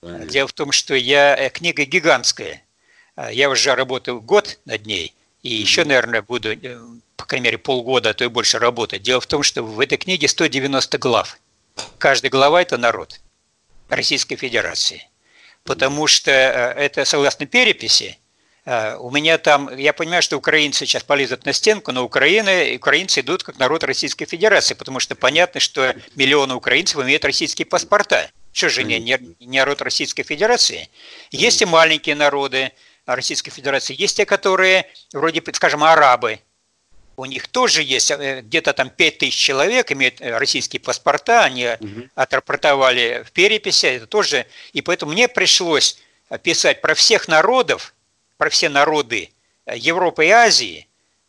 Понятно. Дело в том, что я э, книга гигантская. Я уже работаю год над ней, и еще, наверное, буду э, по крайней мере, полгода, а то и больше работать. Дело в том, что в этой книге 190 глав. Каждая глава – это народ Российской Федерации. Потому что э, это, согласно переписи, э, у меня там, я понимаю, что украинцы сейчас полезут на стенку, но Украина, украинцы идут как народ Российской Федерации, потому что понятно, что миллионы украинцев имеют российские паспорта. Что же, не, не, не народ Российской Федерации? Есть и маленькие народы Российской Федерации, есть те, которые, вроде, скажем, арабы, у них тоже есть э, где-то там 5 тысяч человек, имеют э, российские паспорта, они угу. отрапортовали в переписи, это тоже, и поэтому мне пришлось писать про всех народов, про все народы э, Европы и Азии,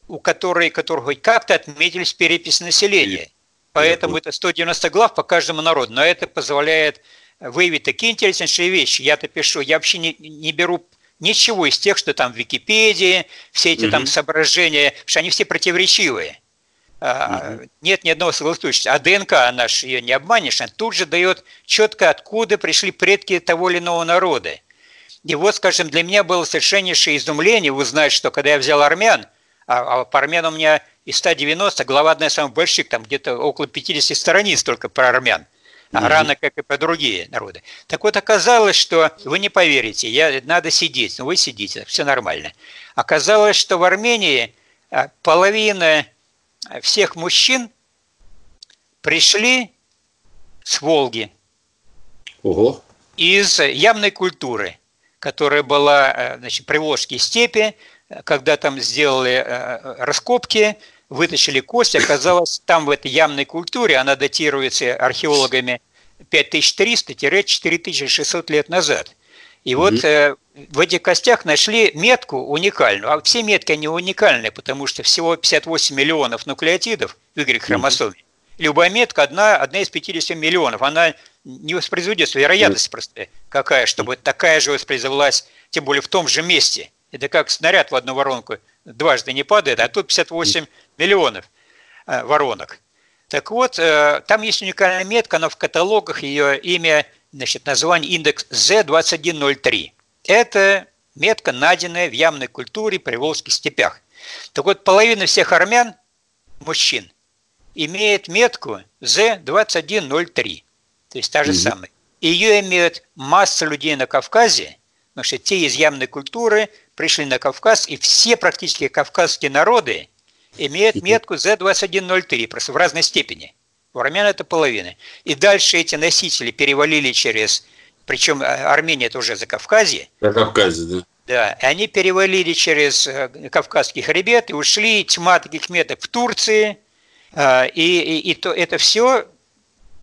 у которых, которых хоть как-то отметились перепись населения. Поэтому это 190 глав по каждому народу. Но это позволяет выявить такие интереснейшие вещи. Я-то пишу, я вообще не, не беру Ничего из тех, что там в Википедии, все эти угу. там соображения, что они все противоречивые. Угу. Нет ни одного согласующегося. А ДНК наш ее не обманешь, она тут же дает четко, откуда пришли предки того или иного народа. И вот, скажем, для меня было совершеннейшее изумление узнать, что когда я взял армян, а, а по армянам у меня из 190, глава одна из самых больших, там где-то около 50 страниц только про армян – mm-hmm. рано, как и про другие народы. Так вот, оказалось, что вы не поверите, я, надо сидеть, но ну, вы сидите, все нормально. Оказалось, что в Армении а, половина всех мужчин пришли с Волги. Ого. Из ямной культуры, которая была а, значит, при Волжской степи, когда там сделали а, раскопки, вытащили кость, оказалось, там в этой ямной культуре, она датируется археологами 5300-4600 лет назад. И вот mm-hmm. э, в этих костях нашли метку уникальную. А все метки, они уникальные, потому что всего 58 миллионов нуклеотидов в Y-хромосоме. Mm-hmm. Любая метка одна, одна из 50 миллионов. Она не воспроизводится. Вероятность mm-hmm. просто какая, чтобы такая же воспроизвелась, тем более в том же месте. Это как снаряд в одну воронку дважды не падает, а тут 58 миллионов э, воронок. Так вот, э, там есть уникальная метка, но в каталогах ее имя, значит, название индекс Z2103. Это метка, найденная в ямной культуре при Волжских степях. Так вот, половина всех армян, мужчин, имеет метку Z2103, то есть та же mm-hmm. самая. Ее имеют масса людей на Кавказе, потому что те из ямной культуры пришли на Кавказ, и все практически кавказские народы имеют метку Z2103, просто в разной степени. У армян это половина. И дальше эти носители перевалили через, причем а, Армения это уже за Кавказье. За Кавказе, да. Да, и они перевалили через э, Кавказский хребет и ушли, тьма таких меток в Турции, а, и, и, и то, это все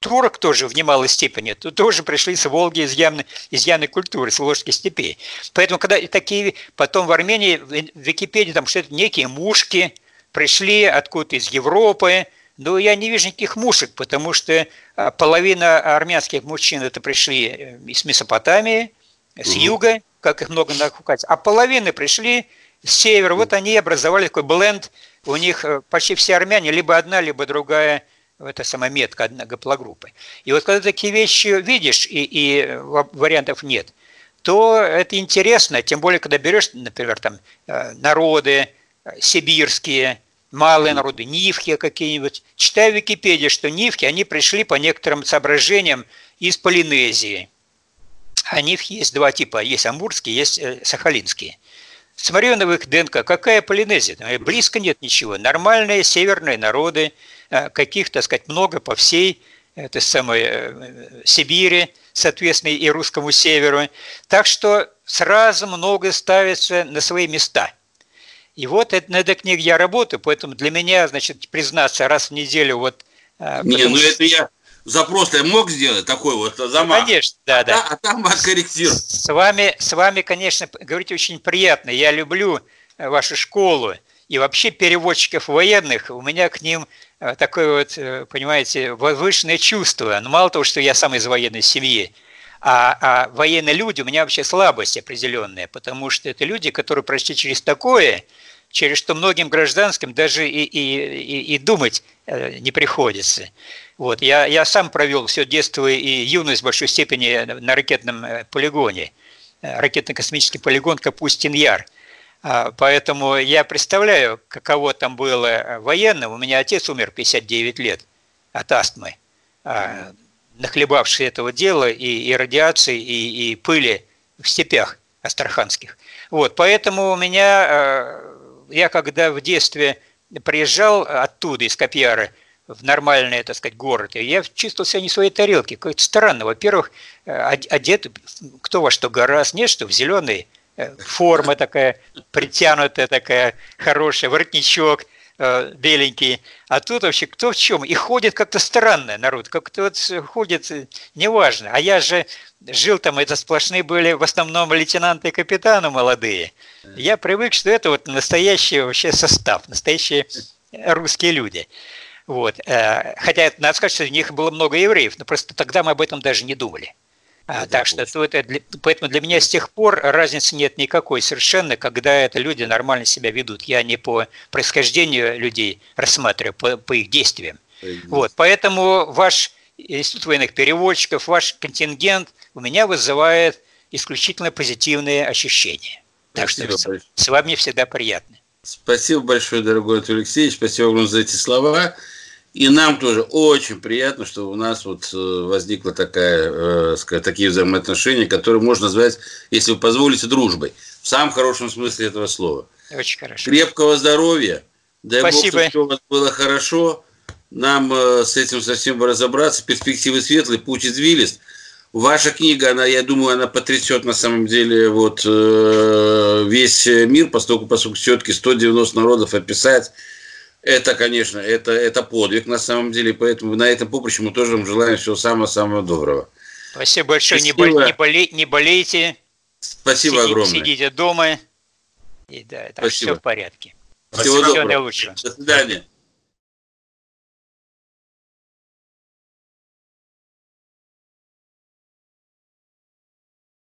турок тоже в немалой степени, то тоже пришли с Волги из явной, из явной культуры, с Волжских степей. Поэтому, когда такие, потом в Армении, в Википедии, там что-то некие мушки пришли откуда-то из Европы, но я не вижу никаких мушек, потому что а, половина армянских мужчин это пришли э, из Месопотамии, с угу. юга, как их много на Кавказе, а половины пришли с севера. Вот они образовали такой бленд. У них э, почти все армяне, либо одна, либо другая это самая метка одна гаплогруппы. И вот когда такие вещи видишь, и, и вариантов нет, то это интересно, тем более, когда берешь, например, там э, народы сибирские, малые народы, нивки какие-нибудь. Читаю в Википедии, что нивки, они пришли по некоторым соображениям из Полинезии. А нивки есть два типа, есть амурские, есть э, сахалинские. Смотрю на их ДНК, какая Полинезия? Близко нет ничего. Нормальные северные народы, э, каких, так сказать, много по всей этой самой э, Сибири, соответственно, и русскому северу. Так что сразу много ставится на свои места – и вот это, над этой книгой я работаю, поэтому для меня, значит, признаться раз в неделю вот... А, Не, ну это я запрос я мог сделать такой вот замах. Ну, конечно, да, да. А, а там откорректировать. С вами, с вами, конечно, говорить очень приятно. Я люблю э, вашу школу и вообще переводчиков военных. У меня к ним э, такое вот, э, понимаете, возвышенное чувство. Но мало того, что я сам из военной семьи, а, а военные люди, у меня вообще слабость определенная, потому что это люди, которые прошли через такое, через что многим гражданским даже и, и, и, и думать э, не приходится. Вот. Я, я сам провел все детство и юность в большой степени на ракетном э, полигоне, э, ракетно-космический полигон Капустин-Яр. А, поэтому я представляю, каково там было военным. У меня отец умер 59 лет от астмы, а, нахлебавший этого дела и, и радиации, и, и пыли в степях астраханских. Вот, поэтому у меня я когда в детстве приезжал оттуда, из Копьяры, в нормальный, так сказать, город, я чувствовал себя не в своей тарелке. Как-то странно. Во-первых, э, одет кто во что гораздо, нет, что в зеленый, э, форма такая, притянутая такая, хорошая, воротничок э, беленький. А тут вообще кто в чем? И ходит как-то странно народ, как-то вот ходит, неважно. А я же жил там, это сплошные были в основном лейтенанты и капитаны молодые. Я привык, что это вот настоящий вообще состав, настоящие русские люди. Вот. Э, хотя, надо сказать, что у них было много евреев, но просто тогда мы об этом даже не думали. А, так что то это для, поэтому для меня с тех пор разницы нет никакой совершенно, когда это люди нормально себя ведут. Я не по происхождению людей рассматриваю, по, по их действиям. Вот, поэтому ваш Институт военных переводчиков, ваш контингент у меня вызывает исключительно позитивные ощущения. Так Спасибо что большое. с вами всегда приятно. Спасибо большое, дорогой Анатолий Алексеевич. Спасибо вам за эти слова. И нам тоже очень приятно, что у нас вот э, возникла такая, э, сказать, такие взаимоотношения, которые можно назвать, если вы позволите, дружбой. В самом хорошем смысле этого слова. Очень хорошо. Крепкого здоровья. Дай Спасибо. Бог, чтобы у вас было хорошо. Нам э, с этим совсем разобраться. Перспективы светлые, путь извилист. Ваша книга, она, я думаю, она потрясет на самом деле вот э, весь мир, поскольку, поскольку все-таки 190 народов описать, это, конечно, это, это подвиг на самом деле, поэтому на этом поприще мы тоже вам желаем всего самого-самого доброго. Спасибо большое. Не, болей, не, болей, не болейте. Спасибо сидите, огромное. Сидите дома. И да, так Спасибо. все в порядке. Всего, Всего доброго. До свидания.